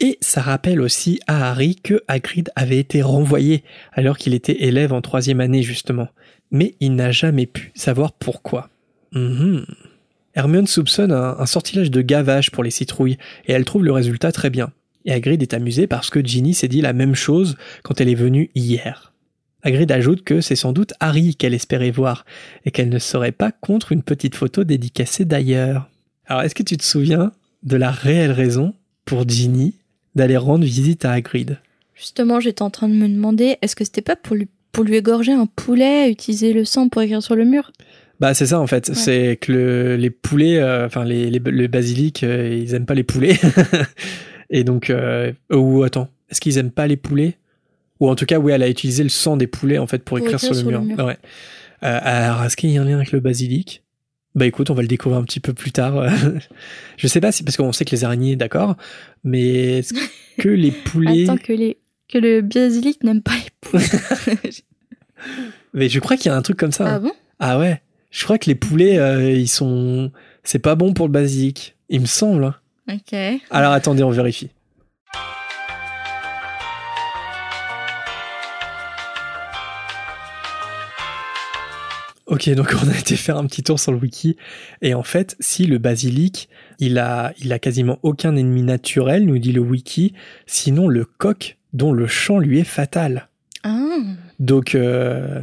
Et ça rappelle aussi à Harry que Hagrid avait été renvoyé alors qu'il était élève en troisième année, justement. Mais il n'a jamais pu savoir pourquoi. Mhm. Hermione soupçonne un, sortilège de gavage pour les citrouilles, et elle trouve le résultat très bien. Et Hagrid est amusé parce que Ginny s'est dit la même chose quand elle est venue hier. Hagrid ajoute que c'est sans doute Harry qu'elle espérait voir, et qu'elle ne serait pas contre une petite photo dédicacée d'ailleurs. Alors, est-ce que tu te souviens de la réelle raison pour Ginny d'aller rendre visite à Hagrid? Justement, j'étais en train de me demander, est-ce que c'était pas pour lui, pour lui égorger un poulet, utiliser le sang pour écrire sur le mur? Bah c'est ça en fait, c'est que le- les poulets, euh, enfin les, les, les basiliques, euh, ils aiment pas les poulets. [laughs] Et donc, euh, ou attends, est-ce qu'ils aiment pas les poulets? Ou en tout cas, oui, elle a utilisé le sang des poulets en fait pour, Pour écrire, sur, le mur. Ouais. Euh, alors, est-ce qu'il y a un lien avec le basilic? Bah écoute, on va le découvrir un petit peu plus tard. [laughs] Je sais pas si parce qu'on sait que les araignées, d'accord, mais est-ce [laughs] que les poulets Attends, que, les, que le basilic n'aime pas les poulets. [laughs] Mais je crois qu'il y a un truc comme ça. ah hein. bon? Ah ouais. Je crois que les poulets, euh, ils sont. C'est pas bon pour le basilic. Il me semble. hein. Ok. Alors attendez, on vérifie. Ok, donc on a été faire un petit tour sur le wiki. Et en fait, si le basilic, il a, il a quasiment aucun ennemi naturel, nous dit le wiki, sinon le coq, dont le chant lui est fatal. Ah, Donc euh,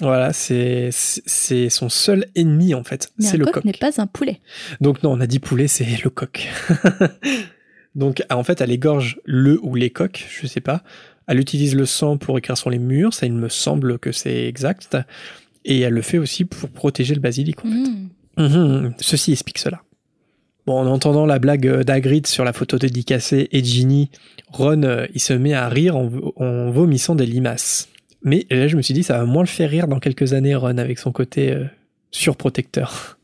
voilà, c'est c'est son seul ennemi en fait, c'est le coq, coq. n'est pas un poulet. Donc non, on a dit poulet, c'est le coq. [laughs] Donc en fait, elle égorge le ou les coqs, je sais pas. Elle utilise le sang pour écrire sur les murs, ça il me semble que c'est exact. Et elle le fait aussi pour protéger le basilic. en fait. Hmm. Mhm, Ceci explique cela. Bon, en entendant la blague d'Hagrid sur la photo dédicacée et Ginny, Ron, euh, il se met à rire en, en vomissant des limaces. Mais là, je me suis dit, ça va moins le faire rire dans quelques années, Ron, avec son côté euh, surprotecteur.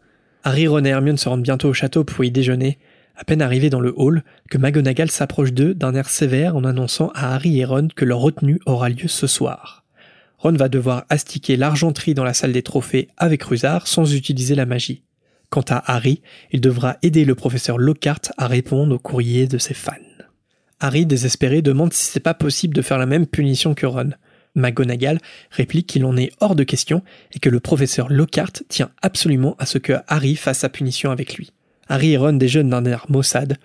Harry, Ron et Hermione se rendent bientôt au château pour y déjeuner. À peine arrivés dans le hall, que McGonagall s'approche d'eux d'un air sévère en annonçant à Harry et Ron que leur retenue aura lieu ce soir. Ron va devoir astiquer l'argenterie dans la salle des trophées avec Rusard sans utiliser la magie. Quant à Harry, il devra aider le professeur Lockhart à répondre aux courriers de ses fans. Harry, désespéré, demande si c'est pas possible de faire la même punition que Ron. McGonagall réplique qu'il en est hors de question et que le professeur Lockhart tient absolument à ce que Harry fasse sa punition avec lui. Harry et Ron déjeunent d'un air maussade.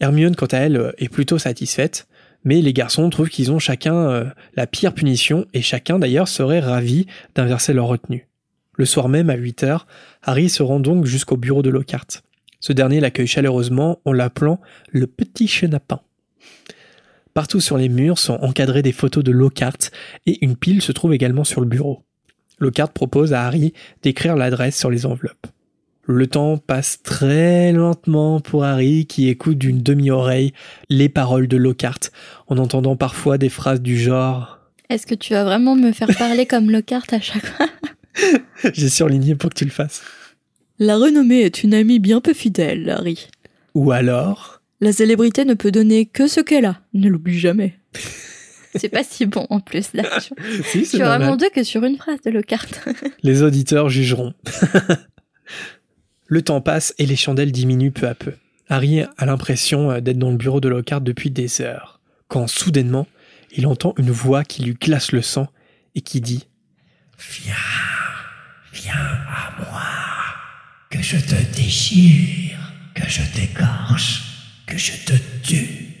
Hermione, quant à elle, est plutôt satisfaite, mais les garçons trouvent qu'ils ont chacun euh, la pire punition et chacun d'ailleurs serait ravi d'inverser leur retenue. Le soir même, à 8 heures, Harry se rend donc jusqu'au bureau de Lockhart. Ce dernier l'accueille chaleureusement en l'appelant le petit chenapin. Partout sur les murs sont encadrées des photos de Lockhart et une pile se trouve également sur le bureau. Lockhart propose à Harry d'écrire l'adresse sur les enveloppes. Le temps passe très lentement pour Harry qui écoute d'une demi-oreille les paroles de Lockhart en entendant parfois des phrases du genre Est-ce que tu vas vraiment me faire parler [laughs] comme Lockhart à chaque fois? [laughs] J'ai surligné pour que tu le fasses. La renommée est une amie bien peu fidèle, Harry. Ou alors La célébrité ne peut donner que ce qu'elle a. Ne l'oublie jamais. [laughs] C'est pas si bon en plus là. Si, pas vraiment deux que sur une phrase de Lockhart. Les auditeurs jugeront. Le temps passe et les chandelles diminuent peu à peu. Harry a l'impression euh, d'être dans le bureau de Lockhart depuis des heures, quand soudainement, il entend une voix qui lui glace le sang et qui dit Viens, viens à moi, que je te déchire, que je t'égorge, que je te tue.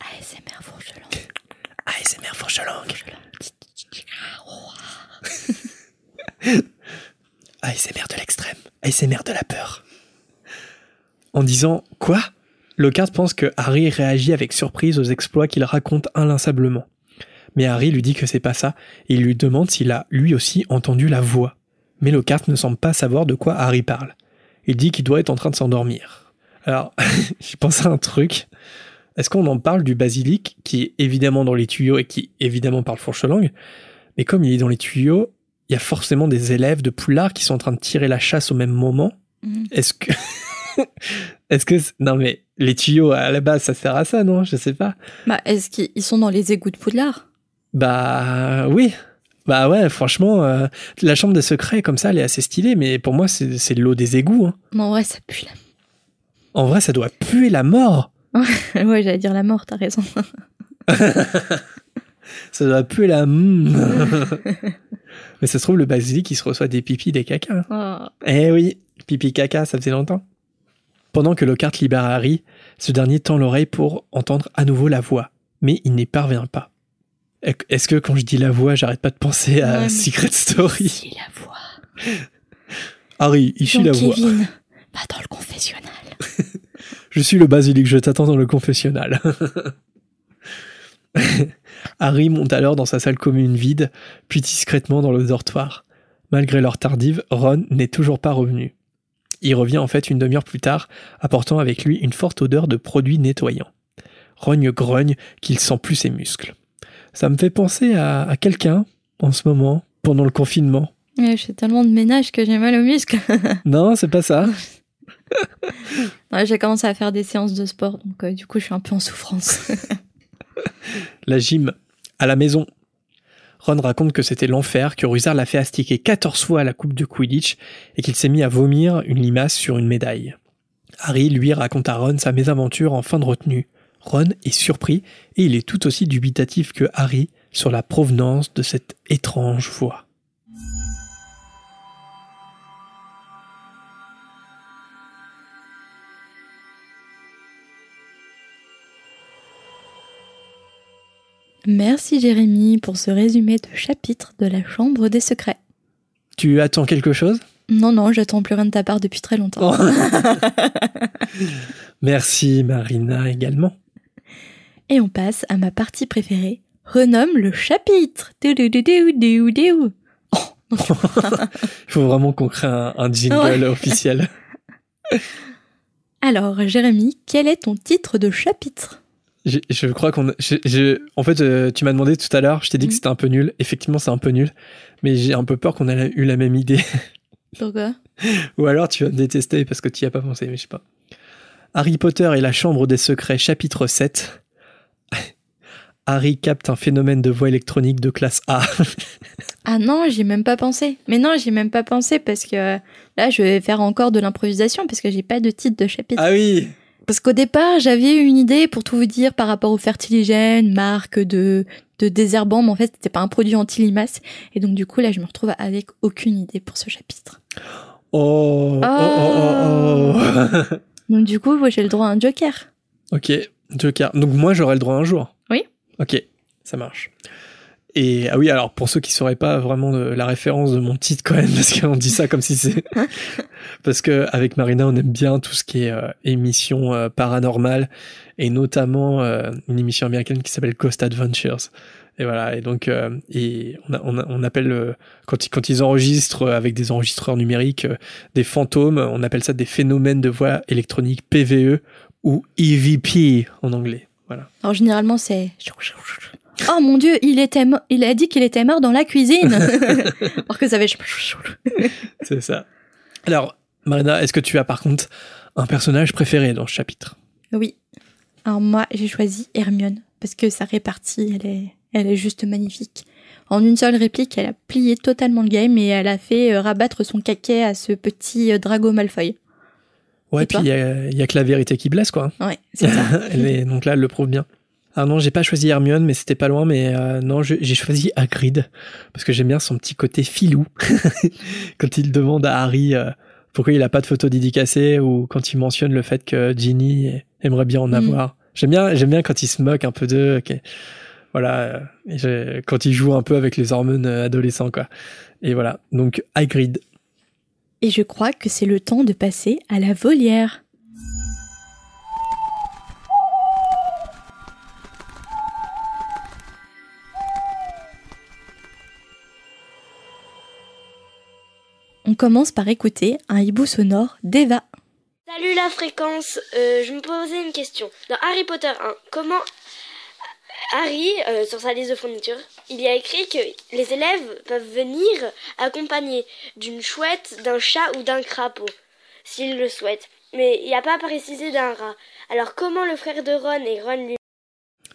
ASMR. ASMR. [laughs] ASMR de l'extrême. ASMR de la peur. En disant Quoi? Lockhart pense que Harry réagit avec surprise aux exploits qu'il raconte inlassablement. Mais Harry lui dit que c'est pas ça, et il lui demande s'il a lui aussi entendu la voix. Mais Lockhart ne semble pas savoir de quoi Harry parle. Il dit qu'il doit être en train de s'endormir. Alors, [laughs] j'ai pensé à un truc. Est-ce qu'on en parle du basilic, qui est évidemment dans les tuyaux et qui évidemment parle fourche-langue? Mais comme il est dans les tuyaux, il y a forcément des élèves de Poulard qui sont en train de tirer la chasse au même moment. Mhm. Est-ce que. [laughs] Est-ce que. Non, mais les tuyaux, à la base, ça sert à ça, non? Je sais pas. Bah, est-ce qu'ils sont dans les égouts de Poudlard? Bah. Oui. Bah ouais, franchement, euh, la chambre des secrets, comme ça, elle est assez stylée, mais pour moi, c'est l'eau des égouts. hein. Non, ouais, ça pue En vrai, ça doit puer la mort. la... [laughs] ouais, j'allais dire la mort, t'as raison. [laughs] Ça doit puer la. [laughs] mais ça se trouve, le basilic, il se reçoit des pipis, des caca. Oh. Eh oui, pipi caca, ça faisait longtemps. Pendant que Lockhart libère Harry, ce dernier tend l'oreille pour entendre à nouveau la voix, mais il n'y parvient pas. Est-ce que quand je dis la voix, j'arrête pas de penser à Ouais, Secret Story? Si, la voix. [laughs] Harry, ici la voix. Kevin, [laughs] Va dans le confessionnal. Je suis le basilic, je t'attends dans le confessionnal. Harry monte alors dans sa salle commune vide, puis discrètement dans le dortoir. Malgré l'heure tardive, Ron n'est toujours pas revenu. Il revient en fait une demi-heure plus tard, apportant avec lui une forte odeur de produits nettoyants. Rogne grogne qu'il sent plus ses muscles. Ça me fait penser à, à quelqu'un en ce moment, pendant le confinement. Ouais, je fais tellement de ménage que j'ai mal aux muscles. [laughs] Non, c'est pas ça. Ouais, j'ai commencé à faire des séances de sport, donc euh, du coup, je suis un peu en souffrance. [laughs] La gym, à la maison. Ron raconte que c'était l'enfer, que Ruzard l'a fait astiquer 14 fois à la coupe de Quidditch et qu'il s'est mis à vomir une limace sur une médaille. Harry, lui, raconte à Ron sa mésaventure en fin de retenue. Ron est surpris et il est tout aussi dubitatif que Harry sur la provenance de cette étrange voix. Merci Jérémy pour ce résumé de chapitre de la Chambre des Secrets. Tu attends quelque chose? Non, non, j'attends plus rien de ta part depuis très longtemps. [laughs] Merci Marina également. Et on passe à ma partie préférée. Renomme le chapitre. Oh, [laughs] Il faut vraiment qu'on crée un, un jingle Ouais. officiel. [laughs] Alors, Jérémy, quel est ton titre de chapitre? Je, crois qu'on. en fait, euh, tu m'as demandé tout à l'heure, je t'ai dit que Mhm. c'était un peu nul. Effectivement, c'est un peu nul. Mais j'ai un peu peur qu'on ait eu la même idée. [laughs] Pourquoi? Ou alors tu vas me détester parce que tu y as pas pensé, mais je sais pas. Harry Potter et la Chambre des Secrets, chapitre 7. [laughs] Harry capte un phénomène de voix électronique de classe A. [laughs] Ah non, j'y ai même pas pensé. Mais non, j'y ai même pas pensé parce que euh, là, je vais faire encore de l'improvisation parce que j'ai pas de titre de chapitre. ah oui Parce qu'au départ, j'avais eu une idée pour tout vous dire par rapport au fertiligène, marque de, de désherbant, mais en fait, c'était pas un produit anti-limace. Et donc, du coup, là, je me retrouve avec aucune idée pour ce chapitre. Oh, oh, oh, oh, oh. Donc, du coup, moi, j'ai le droit à un joker. ok, Joker. Donc moi, j'aurai le droit un jour. Oui. Ok, ça marche. Et ah oui, alors pour ceux qui sauraient pas vraiment de- la référence de mon titre quand même, [laughs] parce qu'on dit ça comme si c'est... [laughs] parce que avec Marina, on aime bien tout ce qui est euh, émission euh, paranormale, et notamment euh, une émission américaine qui s'appelle Ghost Adventures. Et voilà, et donc euh, et on, a- on, a- on appelle quand ils, quand ils enregistrent avec des enregistreurs numériques des fantômes, on appelle ça des phénomènes de voix électronique PVE ou EVP en anglais. Voilà. Alors, généralement, c'est. Oh mon dieu, il était il a dit qu'il était mort dans la cuisine. [laughs] Alors que ça fait. C'est ça. Alors, Marina, est-ce que tu as par contre un personnage préféré dans ce chapitre? Oui. Alors moi, j'ai choisi Hermione parce que sa répartie, elle est, elle est juste magnifique. En une seule réplique, elle a plié totalement le game et elle a fait euh, rabattre son caquet à ce petit euh, Drago Malfoy. Ouais, Et puis il y, a- il y a que la vérité qui blesse, quoi. Ouais, c'est ça. [laughs] Donc là, elle le prouve bien. Ah non, j'ai pas choisi Hermione, mais c'était pas loin. Mais euh, non, j'ai choisi Hagrid parce que j'aime bien son petit côté filou [laughs] quand il demande à Harry euh, pourquoi il a pas de photo dédicacée ou quand il mentionne le fait que Ginny aimerait bien en Mm. avoir. J'aime bien, j'aime bien quand il se moque un peu d'eux. que- voilà, euh, et quand il joue un peu avec les hormones euh, adolescents, quoi. Et voilà, donc Hagrid. Et je crois que c'est le temps de passer à la volière. On commence par écouter un hibou sonore d'Eva. Salut la fréquence, Euh, je me posais une question. Dans Harry Potter 1, comment Harry, euh, sur sa liste de fournitures, il y a écrit que les élèves peuvent venir accompagnés d'une chouette, d'un chat ou d'un crapaud, s'ils le souhaitent. Mais il n'y a pas précisé d'un rat. Alors comment le frère de Ron et Ron lui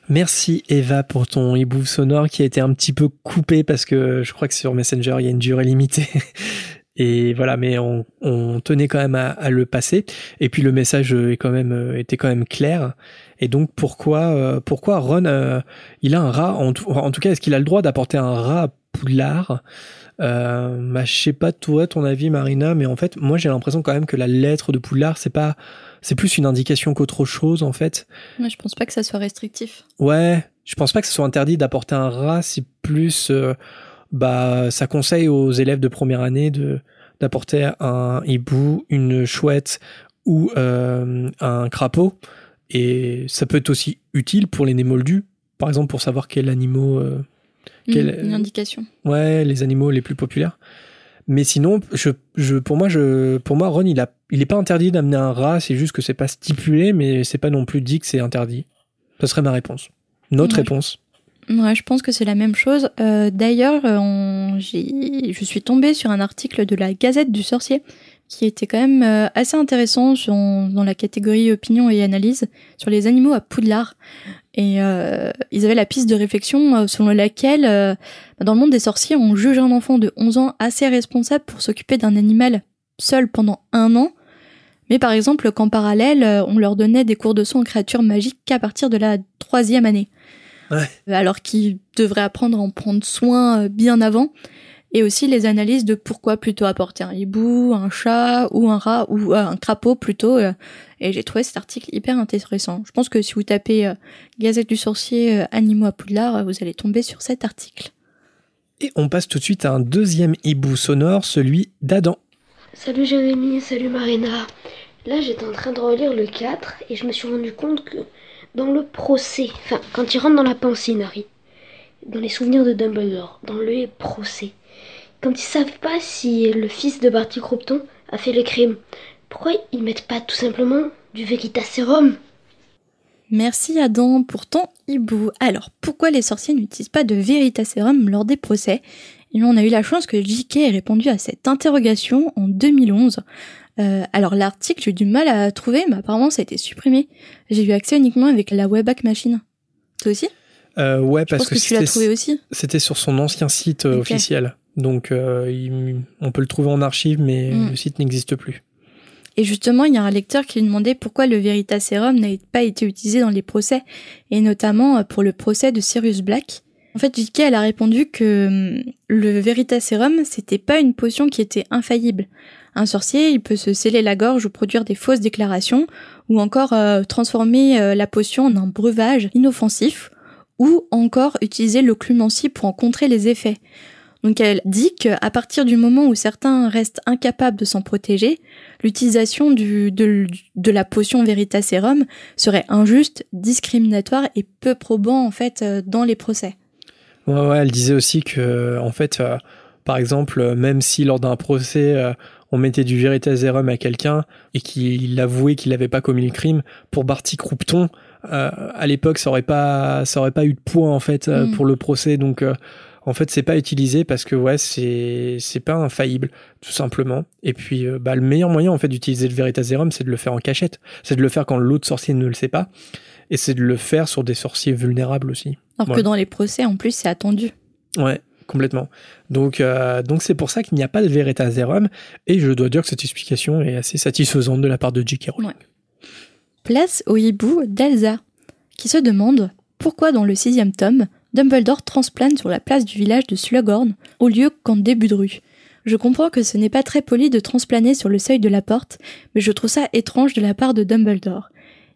Merci Eva pour ton hibou sonore qui a été un petit peu coupé parce que je crois que sur Messenger il y a une durée limitée. [laughs] Et voilà, mais on, on tenait quand même à, à le passer. Et puis le message est quand même euh, était quand même clair. Et donc pourquoi euh, pourquoi Ron euh, il a un rat? En tout, en tout cas est-ce qu'il a le droit d'apporter un rat à Poudlard euh, bah, je sais pas toi ton avis Marina, mais en fait moi j'ai l'impression quand même que la lettre de Poudlard c'est pas c'est plus une indication qu'autre chose en fait. Moi, je pense pas que ça soit restrictif. Ouais, je pense pas que ce soit interdit d'apporter un rat, c'est plus euh, bah ça conseille aux élèves de première année de d'apporter un hibou, une chouette ou euh, un crapaud. Et ça peut être aussi utile pour les nés moldus, par exemple pour savoir quel animaux. euh, quel- Mmh, une indication. Ouais, les animaux les plus populaires. Mais sinon, je, je, pour moi, je, pour moi, Ron, il a, il est pas interdit d'amener un rat. C'est juste que c'est pas stipulé, mais c'est pas non plus dit que c'est interdit. Ce serait ma réponse. Notre Ouais. réponse. Ouais, je pense que c'est la même chose. Euh, D'ailleurs, euh, je suis tombée sur un article de la Gazette du Sorcier qui était quand même euh, assez intéressant dans la catégorie opinion et analyse sur les animaux à Poudlard. Et euh, ils avaient la piste de réflexion selon laquelle, euh, dans le monde des sorciers, on juge un enfant de 11 ans assez responsable pour s'occuper d'un animal seul pendant un an. Mais par exemple, qu'en parallèle, on leur donnait des cours de soins en créatures magiques qu'à partir de la troisième année alors qu'ils devraient apprendre à en prendre soin euh, bien avant. Et aussi les analyses de pourquoi plutôt apporter un hibou, un chat ou un rat ou euh, un crapaud plutôt. euh, et j'ai trouvé cet article hyper intéressant. Je pense que si vous tapez euh, Gazette du sorcier euh, animaux à Poudlard, vous allez tomber sur cet article. Et on passe tout de suite à un deuxième hibou sonore, celui d'Adam. Salut Jérémy, salut Marina. Là, j'étais en train de relire le 4 et je me suis rendu compte que dans le procès, enfin, quand il rentre dans la pensée, Harry, dans les souvenirs de Dumbledore, dans le procès, quand ils savent pas si le fils de Barty Croupton a fait le crime, pourquoi ils mettent pas tout simplement du Veritaserum Merci Adam pour ton hibou. Alors, pourquoi les sorciers n'utilisent pas de Veritaserum lors des procès? Et on a eu la chance que JK ait répondu à cette interrogation en 2011. Euh, alors l'article, j'ai eu du mal à trouver, mais apparemment ça a été supprimé. J'ai eu accès uniquement avec la Wayback Machine. Toi aussi? Euh, ouais, Je parce pense que, que, tu l'as c'était- trouvé aussi. c'était sur son ancien site euh, officiel. Donc, euh, il- on peut le trouver en archive, mais Mm. le site n'existe plus. Et justement, il y a un lecteur qui lui demandait pourquoi le Veritaserum n'avait pas été utilisé dans les procès, et notamment pour le procès de Sirius Black. En fait, JK, elle a répondu que hum, le Veritaserum, c'était pas une potion qui était infaillible. Un sorcier, il peut se sceller la gorge ou produire des fausses déclarations, ou encore euh, transformer euh, la potion en un breuvage inoffensif, ou encore utiliser l'occlumencie pour en contrer les effets. Donc elle dit qu'à partir du moment où certains restent incapables de s'en protéger, l'utilisation de, la potion Veritaserum serait injuste, discriminatoire et peu probant en fait euh, dans les procès. Ouais, ouais, elle disait aussi que, en fait, par exemple, même si lors d'un procès, on mettait du Veritaserum à quelqu'un et qu'il avouait qu'il n'avait pas commis le crime, pour Barty Croupton, euh, à l'époque, ça aurait pas, ça aurait pas eu de poids en fait euh, Mm. pour le procès. Donc, euh, en fait, c'est pas utilisé parce que ouais, c'est, c'est pas infaillible, tout simplement. Et puis, euh, bah, le meilleur moyen en fait d'utiliser le Veritaserum, c'est de le faire en cachette. C'est de le faire quand l'autre sorcier ne le sait pas, et c'est de le faire sur des sorciers vulnérables aussi. Alors que dans les procès, en plus, c'est attendu. Ouais, complètement. Donc, euh, donc c'est pour ça qu'il n'y a pas de Veritaserum, et je dois dire que cette explication est assez satisfaisante de la part de J.K. Rowling. Place au hibou d'Elsa, qui se demande pourquoi dans le sixième tome, Dumbledore transplane sur la place du village de Slughorn au lieu qu'en début de rue. Je comprends que ce n'est pas très poli de transplaner sur le seuil de la porte, mais je trouve ça étrange de la part de Dumbledore.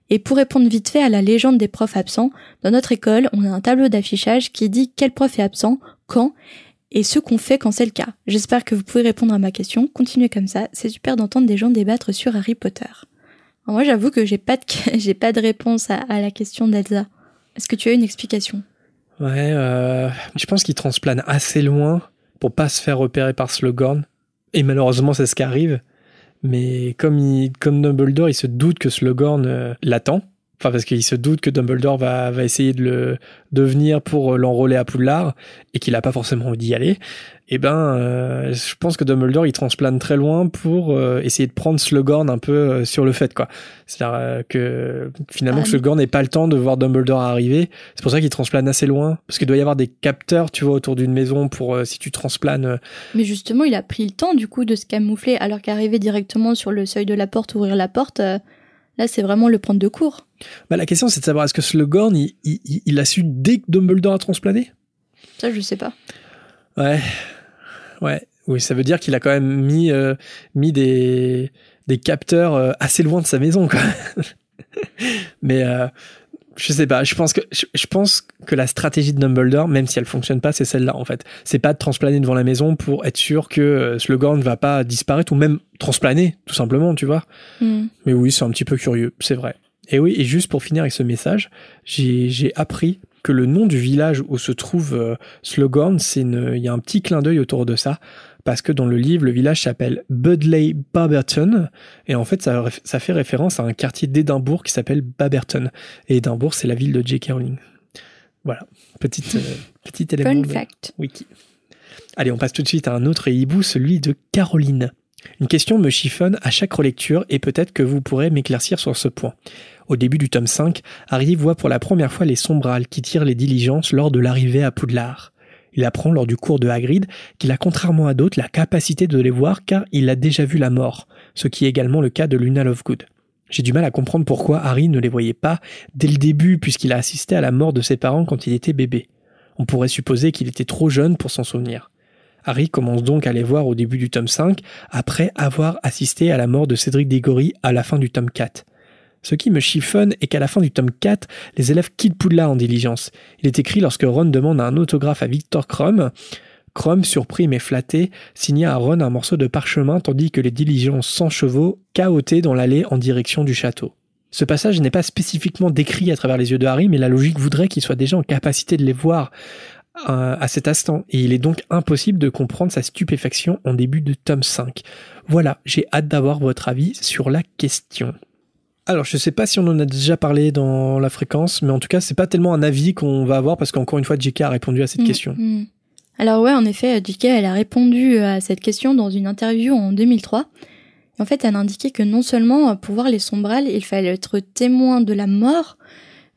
Et pour répondre vite fait à la légende des profs absents, dans notre école, on a un tableau d'affichage qui dit quel prof est absent, quand, et ce qu'on fait quand c'est le cas. J'espère que vous pouvez répondre à ma question. Continuez comme ça, c'est super d'entendre des gens débattre sur Harry Potter. Moi, j'avoue que j'ai pas de, [laughs] j'ai pas de réponse à, à la question d'Elsa. Est-ce que tu as une explication? Ouais, euh, je pense qu'il transplane assez loin pour pas se faire repérer par Slughorn. Et malheureusement, c'est ce qui arrive. Mais comme, il, comme Dumbledore, il se doute que Slughorn euh, l'attend. Enfin, parce qu'il se doute que Dumbledore va, va essayer de, le, de venir pour euh, l'enrôler à Poudlard et qu'il a pas forcément envie d'y aller. Et ben, euh, je pense que Dumbledore, il transplane très loin pour euh, essayer de prendre Slughorn un peu euh, sur le fait, quoi. C'est-à-dire euh, que finalement, Ah, que Slughorn n'ait pas le temps de voir Dumbledore arriver. C'est pour ça qu'il transplane assez loin. Parce qu'il doit y avoir des capteurs, tu vois, autour d'une maison pour euh, si tu transplanes. Mais justement, il a pris le temps du coup de se camoufler, alors qu'arriver directement sur le seuil de la porte, ouvrir la porte, euh, là c'est vraiment le prendre de court. Bah, la question, c'est de savoir est-ce que Slughorn, il, il, il- il a su dès que Dumbledore a transplané? Ça, je sais pas. Ouais. Ouais. Oui, ça veut dire qu'il a quand même mis, euh, mis des, des capteurs euh, assez loin de sa maison, quoi. [laughs] Mais euh, je sais pas, je pense que je, je pense que la stratégie de Dumbledore, même si elle fonctionne pas, c'est celle-là en fait. C'est pas de transplaner devant la maison pour être sûr que euh, Slughorn ne va pas disparaître ou même transplaner tout simplement, tu vois. Hmm. Mais oui, c'est un petit peu curieux, c'est vrai. Et oui, et juste pour finir avec ce message, j'ai j'ai appris que le nom du village où se trouve euh, Slughorn, c'est une il y a un petit clin d'œil autour de ça parce que dans le livre, le village s'appelle Budley Baberton, et en fait, ça, ça fait référence à un quartier d'Édimbourg qui s'appelle Baberton. Et Édimbourg, c'est la ville de J.K. Rowling. Voilà, petite, euh, [laughs] petit élément Fun de fact. wiki. Allez, on passe tout de suite à un autre hibou, celui de Caroline. Une question me chiffonne à chaque relecture et peut-être que vous pourrez m'éclaircir sur ce point. Au début du tome 5, Harry voit pour la première fois les sombrales qui tirent les diligences lors de l'arrivée à Poudlard. Il apprend lors du cours de Hagrid qu'il a contrairement à d'autres la capacité de les voir car il a déjà vu la mort, ce qui est également le cas de Luna Lovegood. J'ai du mal à comprendre pourquoi Harry ne les voyait pas dès le début puisqu'il a assisté à la mort de ses parents quand il était bébé. On pourrait supposer qu'il était trop jeune pour s'en souvenir. Harry commence donc à les voir au début du tome 5 après avoir assisté à la mort de Cédric Diggory à la fin du tome 4. Ce qui me chiffonne est qu'à la fin du tome 4, les élèves quittent Poudlard en diligence. Il est écrit lorsque Ron demande un autographe à Victor Crumb. Crumb, surpris mais flatté, signa à Ron un morceau de parchemin tandis que les diligences sans chevaux cahotaient dans l'allée en direction du château. Ce passage n'est pas spécifiquement décrit à travers les yeux de Harry, mais la logique voudrait qu'il soit déjà en capacité de les voir euh, à cet instant, et il est donc impossible de comprendre sa stupéfaction en début de tome 5. Voilà, j'ai hâte d'avoir votre avis sur la question. Alors, je sais pas si on en a déjà parlé dans la fréquence, mais en tout cas, c'est pas tellement un avis qu'on va avoir parce qu'encore une fois, JK a répondu à cette Mm, question. mm. Alors ouais, en effet, JK, elle a répondu à cette question dans une interview en 2003. Et en fait, elle a indiqué que non seulement euh, pour voir les sombrales, il fallait être témoin de la mort,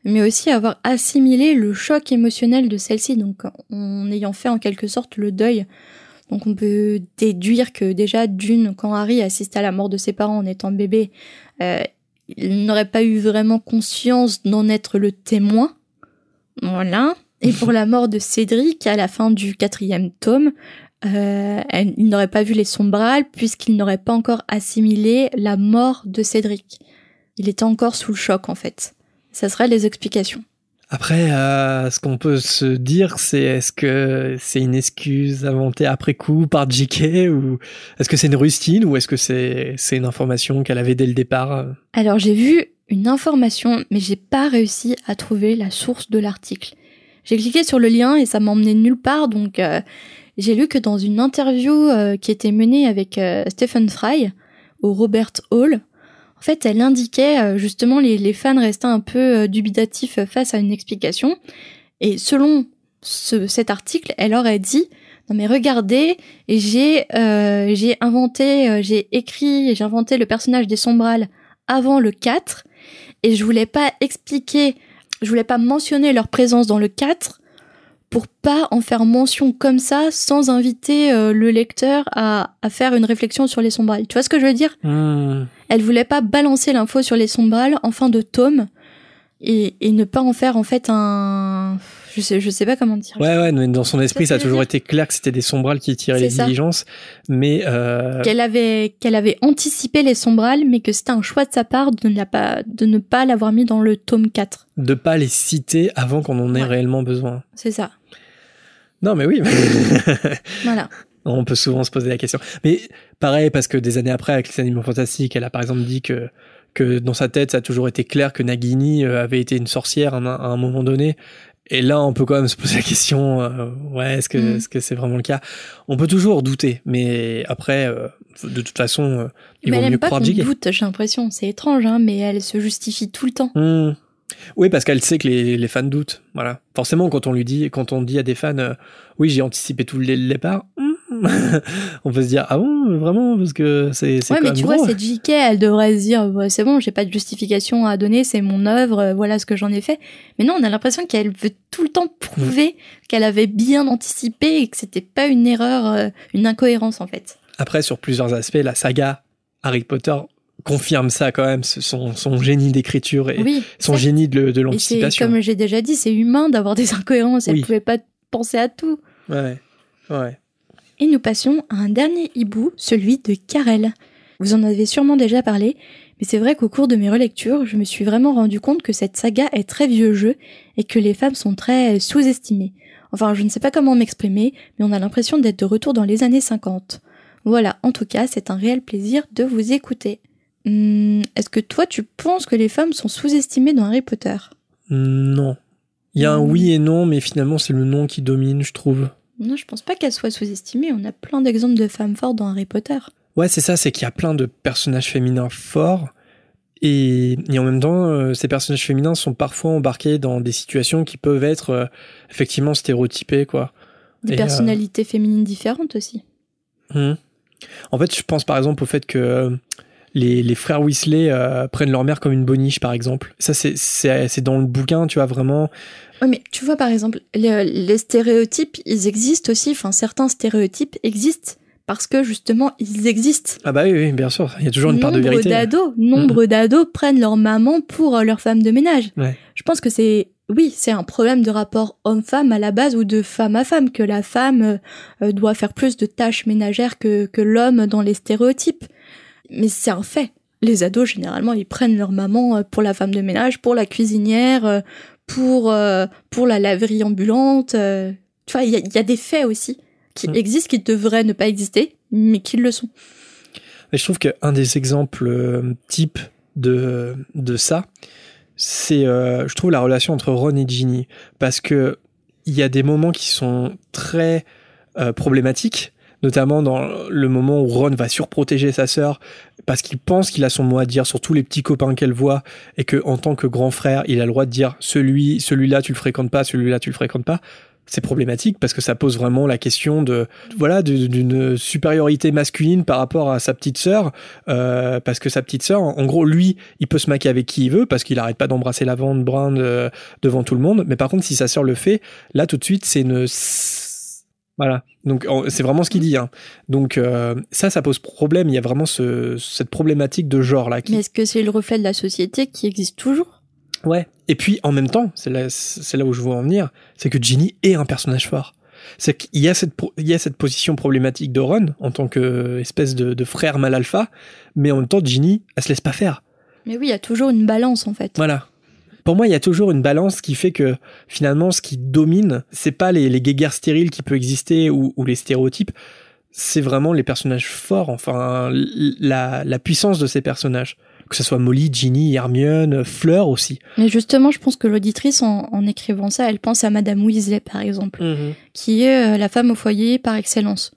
mais aussi avoir assimilé le choc émotionnel de celle-ci, donc en ayant fait en quelque sorte le deuil. Donc on peut déduire que déjà d'une, quand Harry assiste à la mort de ses parents en étant bébé, euh, il n'aurait pas eu vraiment conscience d'en être le témoin. Voilà. Et pour la mort de Cédric, à la fin du quatrième tome, euh, il n'aurait pas vu les sombrales puisqu'il n'aurait pas encore assimilé la mort de Cédric. Il était encore sous le choc en fait. Ça serait les explications. Après, euh, ce qu'on peut se dire, c'est est-ce que c'est une excuse inventée après coup par JK ou est-ce que c'est une rustine ou est-ce que c'est c'est une information qu'elle avait dès le départ euh Alors j'ai vu une information, mais j'ai pas réussi à trouver la source de l'article. J'ai cliqué sur le lien et ça m'a emmené nulle part, donc euh, j'ai lu que dans une interview euh, qui était menée avec euh, Stephen Fry au Robert Hall, en fait, elle indiquait euh, justement les, les fans restaient un peu euh, dubitatifs face à une explication. Et selon ce- cet article, elle aurait dit non mais regardez, j'ai euh, j'ai inventé, j'ai écrit, j'ai inventé le personnage des Sombrales avant le 4 et je voulais pas expliquer, je voulais pas mentionner leur présence dans le 4 pour pas en faire mention comme ça sans inviter le lecteur à, faire une réflexion sur les sombrales. Tu vois ce que je veux dire? Hmm. Elle voulait pas balancer l'info sur les sombrales en fin de tome et, et ne pas en faire en fait un... Je sais, je sais pas comment dire. Ouais, ouais, mais dans son esprit, ça a toujours été clair que c'était des sombrales qui tiraient les ça. diligences, mais euh, Qu'elle avait, qu'elle avait anticipé les sombrales, mais que c'était un choix de sa part de ne, la pas, de ne pas l'avoir mis dans le tome 4. de pas les citer avant qu'on en ait Ouais. réellement besoin. C'est ça. Non, mais oui. Voilà. [laughs] On peut souvent se poser la question. Mais pareil, parce que des années après, avec les animaux fantastiques, elle a par exemple dit que, que dans sa tête, ça a toujours été clair que Nagini euh, avait été une sorcière à un, à un moment donné. Et là, on peut quand même se poser la question, euh, ouais, est-ce que Mm. est-ce que c'est vraiment le cas? On peut toujours douter, mais après, euh, de toute façon, euh, il mais vaut elle mieux pas croire doute, j'ai l'impression. C'est étrange, hein, mais elle se justifie tout le temps. Hmm. Oui, parce qu'elle sait que les, les fans doutent. Voilà. Forcément, quand on lui dit, quand on dit à des fans, oui, j'ai anticipé tout le départ, hmm, [laughs] on peut se dire, ah bon, vraiment, parce que c'est Ouais, quand mais même tu gros. vois, c'est JK, elle devrait se dire, Ouais, c'est bon, j'ai pas de justification à donner, c'est mon œuvre, voilà ce que j'en ai fait. Mais non, on a l'impression qu'elle veut tout le temps prouver qu'elle avait bien anticipé et que c'était pas une erreur, euh, une incohérence en fait. Après, sur plusieurs aspects, la saga Harry Potter confirme ça quand même, son, son génie d'écriture et Oui. son génie de, de l'anticipation. comme j'ai déjà dit, c'est humain d'avoir des [laughs] incohérences. Elle Oui. pouvait pas penser à tout. Ouais, ouais. Et nous passons à un dernier hibou, celui de Karel. Vous en avez sûrement déjà parlé, Mais c'est vrai qu'au cours de mes relectures, je me suis vraiment rendu compte que cette saga est très vieux jeu et que les femmes sont très sous-estimées. Enfin, je ne sais pas comment m'exprimer, mais on a l'impression d'être de retour dans les années 50. Voilà, en tout cas, c'est un réel plaisir de vous écouter. Hmm, Est-ce que toi, tu penses que les femmes sont sous-estimées dans Harry Potter? Non. Il y a un Mm. oui et non, mais finalement, c'est le non qui domine, je trouve. Non, je pense pas qu'elles soient sous-estimées. On a plein d'exemples de femmes fortes dans Harry Potter. Ouais, c'est ça, c'est qu'il y a plein de personnages féminins forts. Et, et en même temps, euh, ces personnages féminins sont parfois embarqués dans des situations qui peuvent être euh, effectivement stéréotypées, quoi. Des Et, euh, personnalités féminines différentes aussi. Mhm. En fait, je pense par exemple au fait que les, les frères Weasley euh, prennent leur mère comme une boniche, par exemple. Ça, c'est dans le bouquin, tu vois, vraiment. Oui, mais tu vois, par exemple, les, les stéréotypes, ils existent aussi. Enfin, certains stéréotypes existent parce que justement, ils existent. Ah bah oui, oui, bien sûr, il y a toujours une part de nombre vérité. d'ados, nombre d'ados prennent leur maman pour euh, leur femme de ménage. Ouais. Je pense que c'est, oui, c'est un problème de rapport homme-femme à la base ou de femme à femme que la femme euh, euh, doit faire plus de tâches ménagères que que l'homme dans les stéréotypes. Mais c'est un fait. Les ados généralement, ils prennent leur maman euh, pour la femme de ménage, pour la cuisinière, pour euh, pour la laverie ambulante. euh. Tu vois, il y a, il y a des faits aussi qui Mm. existent, qui devraient ne pas exister, mais qui le sont. Et je trouve qu'un des exemples euh, types de, de ça, c'est, euh, je trouve, la relation entre Ron et Ginny. Parce que il y a des moments qui sont très problématiques, notamment dans le moment où Ron va surprotéger sa sœur parce qu'il pense qu'il a son mot à dire sur tous les petits copains qu'elle voit et que en tant que grand frère, il a le droit de dire celui, celui-là tu le fréquentes pas, celui-là tu le fréquentes pas. C'est problématique parce que ça pose vraiment la question de voilà d'une supériorité masculine par rapport à sa petite sœur euh, parce que sa petite sœur en gros lui il peut se maquer avec qui il veut parce qu'il arrête pas d'embrasser la vente brun de- devant tout le monde mais par contre si sa sœur le fait là tout de suite c'est une voilà donc c'est vraiment ce qu'il dit hein. donc euh, ça ça pose problème il y a vraiment ce, cette problématique de genre là qui Mais est-ce que c'est le reflet de la société qui existe toujours? Ouais. Et puis en même temps, c'est là, c'est là où je veux en venir, c'est que Ginny est un personnage fort. C'est qu'il y a cette, pro- il y a cette position problématique de Ron en tant que espèce de, de frère mal alpha, mais en même temps, Ginny, elle se laisse pas faire. Mais oui, il y a toujours une balance en fait. Voilà. Pour moi, il y a toujours une balance qui fait que finalement, ce qui domine, c'est pas les, les guéguerres stériles qui peuvent exister ou, ou les stéréotypes, c'est vraiment les personnages forts, enfin, la, la puissance de ces personnages. Que ce soit Molly, Ginny, Hermione, Fleur aussi. Mais justement, je pense que l'auditrice, en, en écrivant ça, elle pense à Madame Weasley par exemple, qui est euh, la femme au foyer par excellence.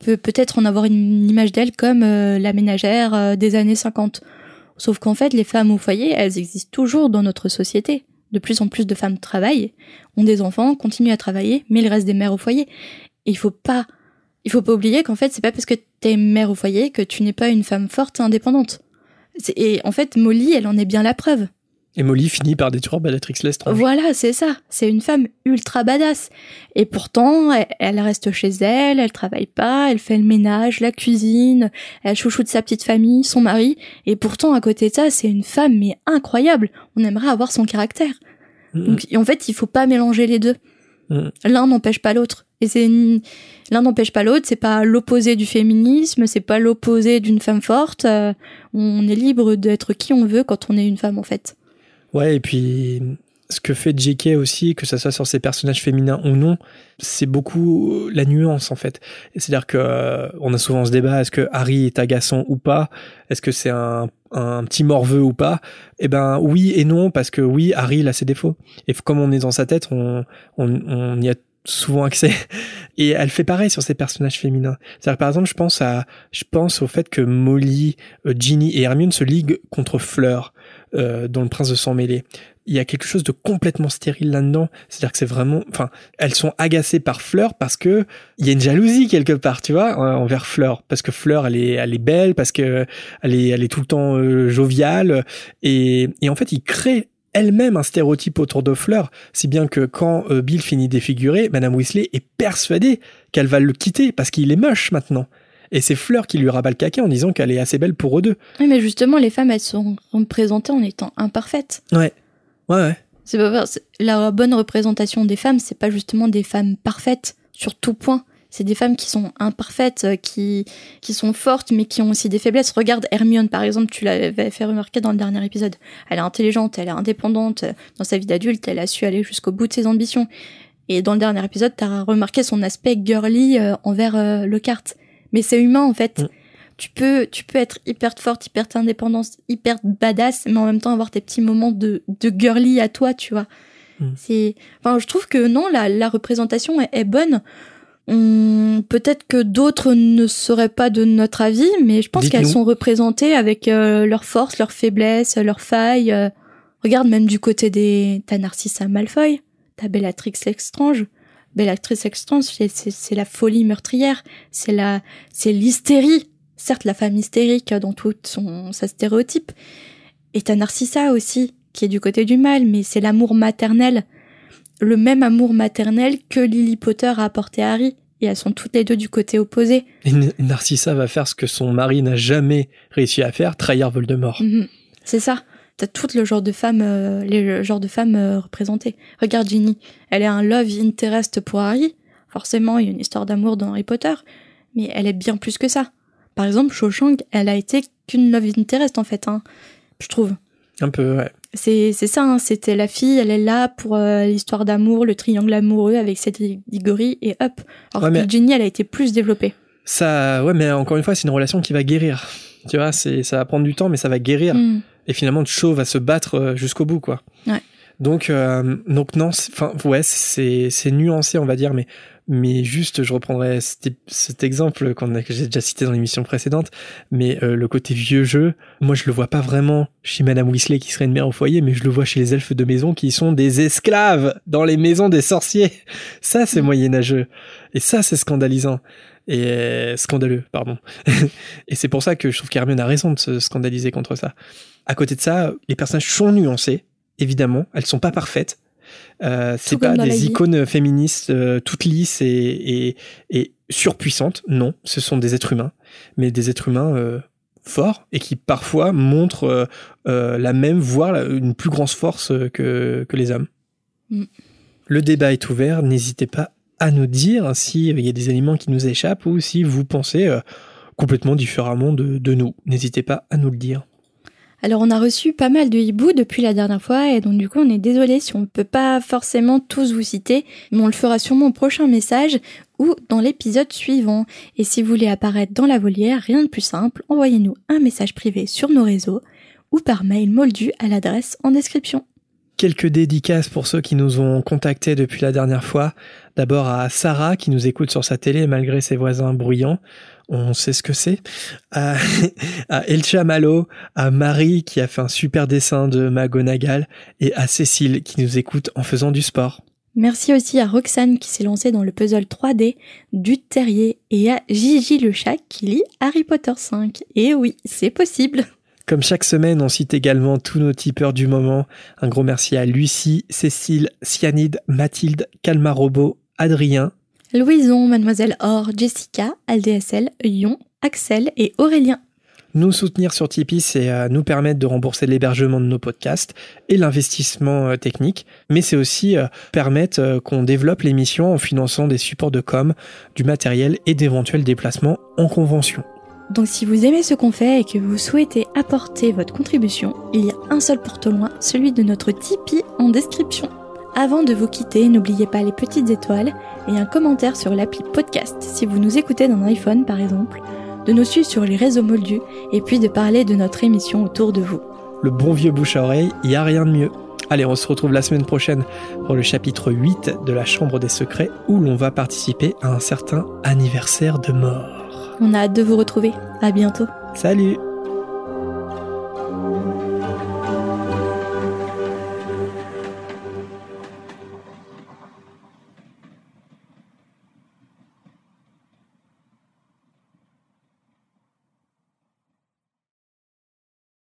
On peut peut-être en avoir une image d'elle comme euh, la ménagère euh, des années 50. Sauf qu'en fait, les femmes au foyer, elles existent toujours dans notre société. De plus en plus de femmes travaillent, ont des enfants, continuent à travailler, mais il reste des mères au foyer. Et il faut pas, il faut pas oublier qu'en fait, c'est pas parce que t'es mère au foyer que tu n'es pas une femme forte et indépendante. Et en fait, Molly, elle en est bien la preuve. Et Molly finit par détruire Bellatrix Lestrange. Voilà, c'est ça. C'est une femme ultra badass. Et pourtant, elle, elle reste chez elle, elle travaille pas, elle fait le ménage, la cuisine, elle chouchoute sa petite famille, son mari. Et pourtant, à côté de ça, c'est une femme, mais incroyable. On aimerait avoir son caractère. Mhm. Donc, en fait, il faut pas mélanger les deux. L'un n'empêche pas l'autre. Et c'est une- l'un n'empêche pas l'autre. C'est pas l'opposé du féminisme. C'est pas l'opposé d'une femme forte. Euh, on est libre d'être qui on veut quand on est une femme, en fait. Ouais, et puis ce que fait J.K. aussi, que ça soit sur ses personnages féminins ou non, c'est beaucoup la nuance en fait. C'est-à-dire que euh, on a souvent ce débat est-ce que Harry est agaçant ou pas? Est-ce que c'est un, un petit morveux ou pas? Eh ben oui et non parce que oui, Harry il a ses défauts. Et comme on est dans sa tête, on, on, on y a souvent accès. [laughs] Et elle fait pareil sur ses personnages féminins. C'est-à-dire par exemple, je pense à, je pense au fait que Molly, euh, Ginny et Hermione se liguent contre Fleur euh, dans Le Prince de Sang Mêlé. Il y a quelque chose de complètement stérile là-dedans. C'est-à-dire que c'est vraiment, enfin, elles sont agacées par Fleur parce que il y a une jalousie quelque part, tu vois, en- envers Fleur, parce que Fleur, elle est, elle est belle, parce que elle est, elle est tout le temps euh, joviale, et, et en fait, il crée elle-même un stéréotype autour de Fleur, si bien que quand euh, Bill finit défiguré, Madame Weasley est persuadée qu'elle va le quitter parce qu'il est moche maintenant. Et c'est Fleur qui lui rabat le caquet en disant qu'elle est assez belle pour eux deux. Oui, mais justement, les femmes, elles sont représentées en étant imparfaites. Ouais. Ouais, ouais. C'est pas la bonne représentation des femmes, c'est pas justement des femmes parfaites sur tout point. C'est des femmes qui sont imparfaites, euh, qui, qui sont fortes, mais qui ont aussi des faiblesses. Regarde Hermione, par exemple, tu l'avais fait remarquer dans le dernier épisode. Elle est intelligente, elle est indépendante. Dans sa vie d'adulte, elle a su aller jusqu'au bout de ses ambitions. Et dans le dernier épisode, t'as remarqué son aspect girly euh, envers euh, Lockhart. Mais c'est humain, en fait. Mm. Tu peux, tu peux être hyper forte, hyper indépendante, hyper badass, mais en même temps avoir tes petits moments de, de girly à toi, tu vois. Mm. C'est, enfin, je trouve que non, la, la représentation est, est bonne. On- Peut-être que d'autres ne seraient pas de notre avis, mais je pense qu'elles sont représentées avec euh, leurs forces, leurs faiblesses, leurs failles. euh. Regarde même du côté des... T'as Narcissa Malfoy, t'as Bellatrix Lestrange. Bellatrix Lestrange, c'est- c'est la folie meurtrière, c'est la, c'est l'hystérie. Certes, la femme hystérique dans tout son, sa stéréotype. Et t'as Narcissa aussi, qui est du côté du mal, mais c'est l'amour maternel. Le même amour maternel que Lily Potter a apporté à Harry. Et elles sont toutes les deux du côté opposé. Et Narcissa va faire ce que son mari n'a jamais réussi à faire, trahir Voldemort. Mhm. C'est ça. T'as tout le genre de femmes, euh, les le genre de femmes euh, représentées. Regarde Ginny, elle est un love interest pour Harry. Forcément, il y a une histoire d'amour dans Harry Potter, mais elle est bien plus que ça. Par exemple, Cho Chang, elle a été qu'une love interest en fait, hein, je trouve. Un peu, ouais. C'est ça, hein, c'était la fille, elle est là pour euh, l'histoire d'amour, le triangle amoureux avec Cédric Diggory et hop. Alors Ouais, que mais- Ginny, elle a été plus développée. Ça, ouais, mais encore une fois, c'est une relation qui va guérir. Tu vois, c'est, ça va prendre du temps, mais ça va guérir. Mm. Et finalement, Cho va se battre euh, jusqu'au bout, quoi. Ouais. Donc, euh, donc non, c'est- enfin, ouais, c'est, c'est nuancé, on va dire, mais, mais juste, je reprendrai cet, cet exemple qu'on a, que j'ai déjà cité dans l'émission précédente, mais euh, le côté vieux jeu, moi, je le vois pas vraiment chez Madame Weasley qui serait une mère au foyer, mais je le vois chez les elfes de maison qui sont des esclaves dans les maisons des sorciers. Ça, c'est Mm. moyenâgeux. Et ça, c'est scandalisant. Et euh, scandaleux, pardon. [laughs] et c'est pour ça que je trouve qu'Hermione a raison de se scandaliser contre ça. À côté de ça, les personnages sont nuancés, évidemment. Elles sont pas parfaites. Euh, c'est pas des icônes féministes euh, toutes lisses et, et, et surpuissantes. Non, ce sont des êtres humains, mais des êtres humains euh, forts et qui parfois montrent la même, voire la- une plus grande force que, que les hommes. Mm. Le débat est ouvert. N'hésitez pas à nous dire s'il y a des éléments qui nous échappent ou si vous pensez euh, complètement différemment de, de nous. N'hésitez pas à nous le dire. Alors on a reçu pas mal de hiboux depuis la dernière fois et donc du coup on est désolé si on ne peut pas forcément tous vous citer, mais on le fera sûrement au prochain message ou dans l'épisode suivant. Et si vous voulez apparaître dans la volière, rien de plus simple, envoyez-nous un message privé sur nos réseaux ou par mail moldu à l'adresse en description. Quelques dédicaces pour ceux qui nous ont contactés depuis la dernière fois. D'abord à Sarah qui nous écoute sur sa télé malgré ses voisins bruyants. On sait ce que c'est. À, [laughs] à Elcha Malo, à Marie qui a fait un super dessin de McGonagall et à Cécile qui nous écoute en faisant du sport. Merci aussi à Roxane qui s'est lancée dans le puzzle 3D du terrier et à Gigi le chat qui lit Harry Potter 5. Et oui, c'est possible. Comme chaque semaine, on cite également tous nos tipeurs du moment. Un gros merci à Lucie, Cécile, Cyanide, Mathilde, Calma Robot, Adrien, Louison, Mademoiselle Or, Jessica, ALDSL, Yon, Axel et Aurélien. Nous soutenir sur Tipeee, c'est euh, nous permettre de rembourser l'hébergement de nos podcasts et l'investissement euh, technique, mais c'est aussi euh, permettre qu'on développe l'émission en finançant des supports de com, du matériel et d'éventuels déplacements en convention. Donc si vous aimez ce qu'on fait et que vous souhaitez apporter votre contribution, il y a un seul porte loin, celui de notre Tipeee en description. Avant de vous quitter, n'oubliez pas les petites étoiles et un commentaire sur l'appli podcast si vous nous écoutez d'un iPhone par exemple, de nous suivre sur les réseaux moldus et puis de parler de notre émission autour de vous. Le bon vieux bouche à oreille, il a rien de mieux. Allez, on se retrouve la semaine prochaine pour le chapitre 8 de la Chambre des Secrets où l'on va participer à un certain anniversaire de mort. On a hâte de vous retrouver. À bientôt. Salut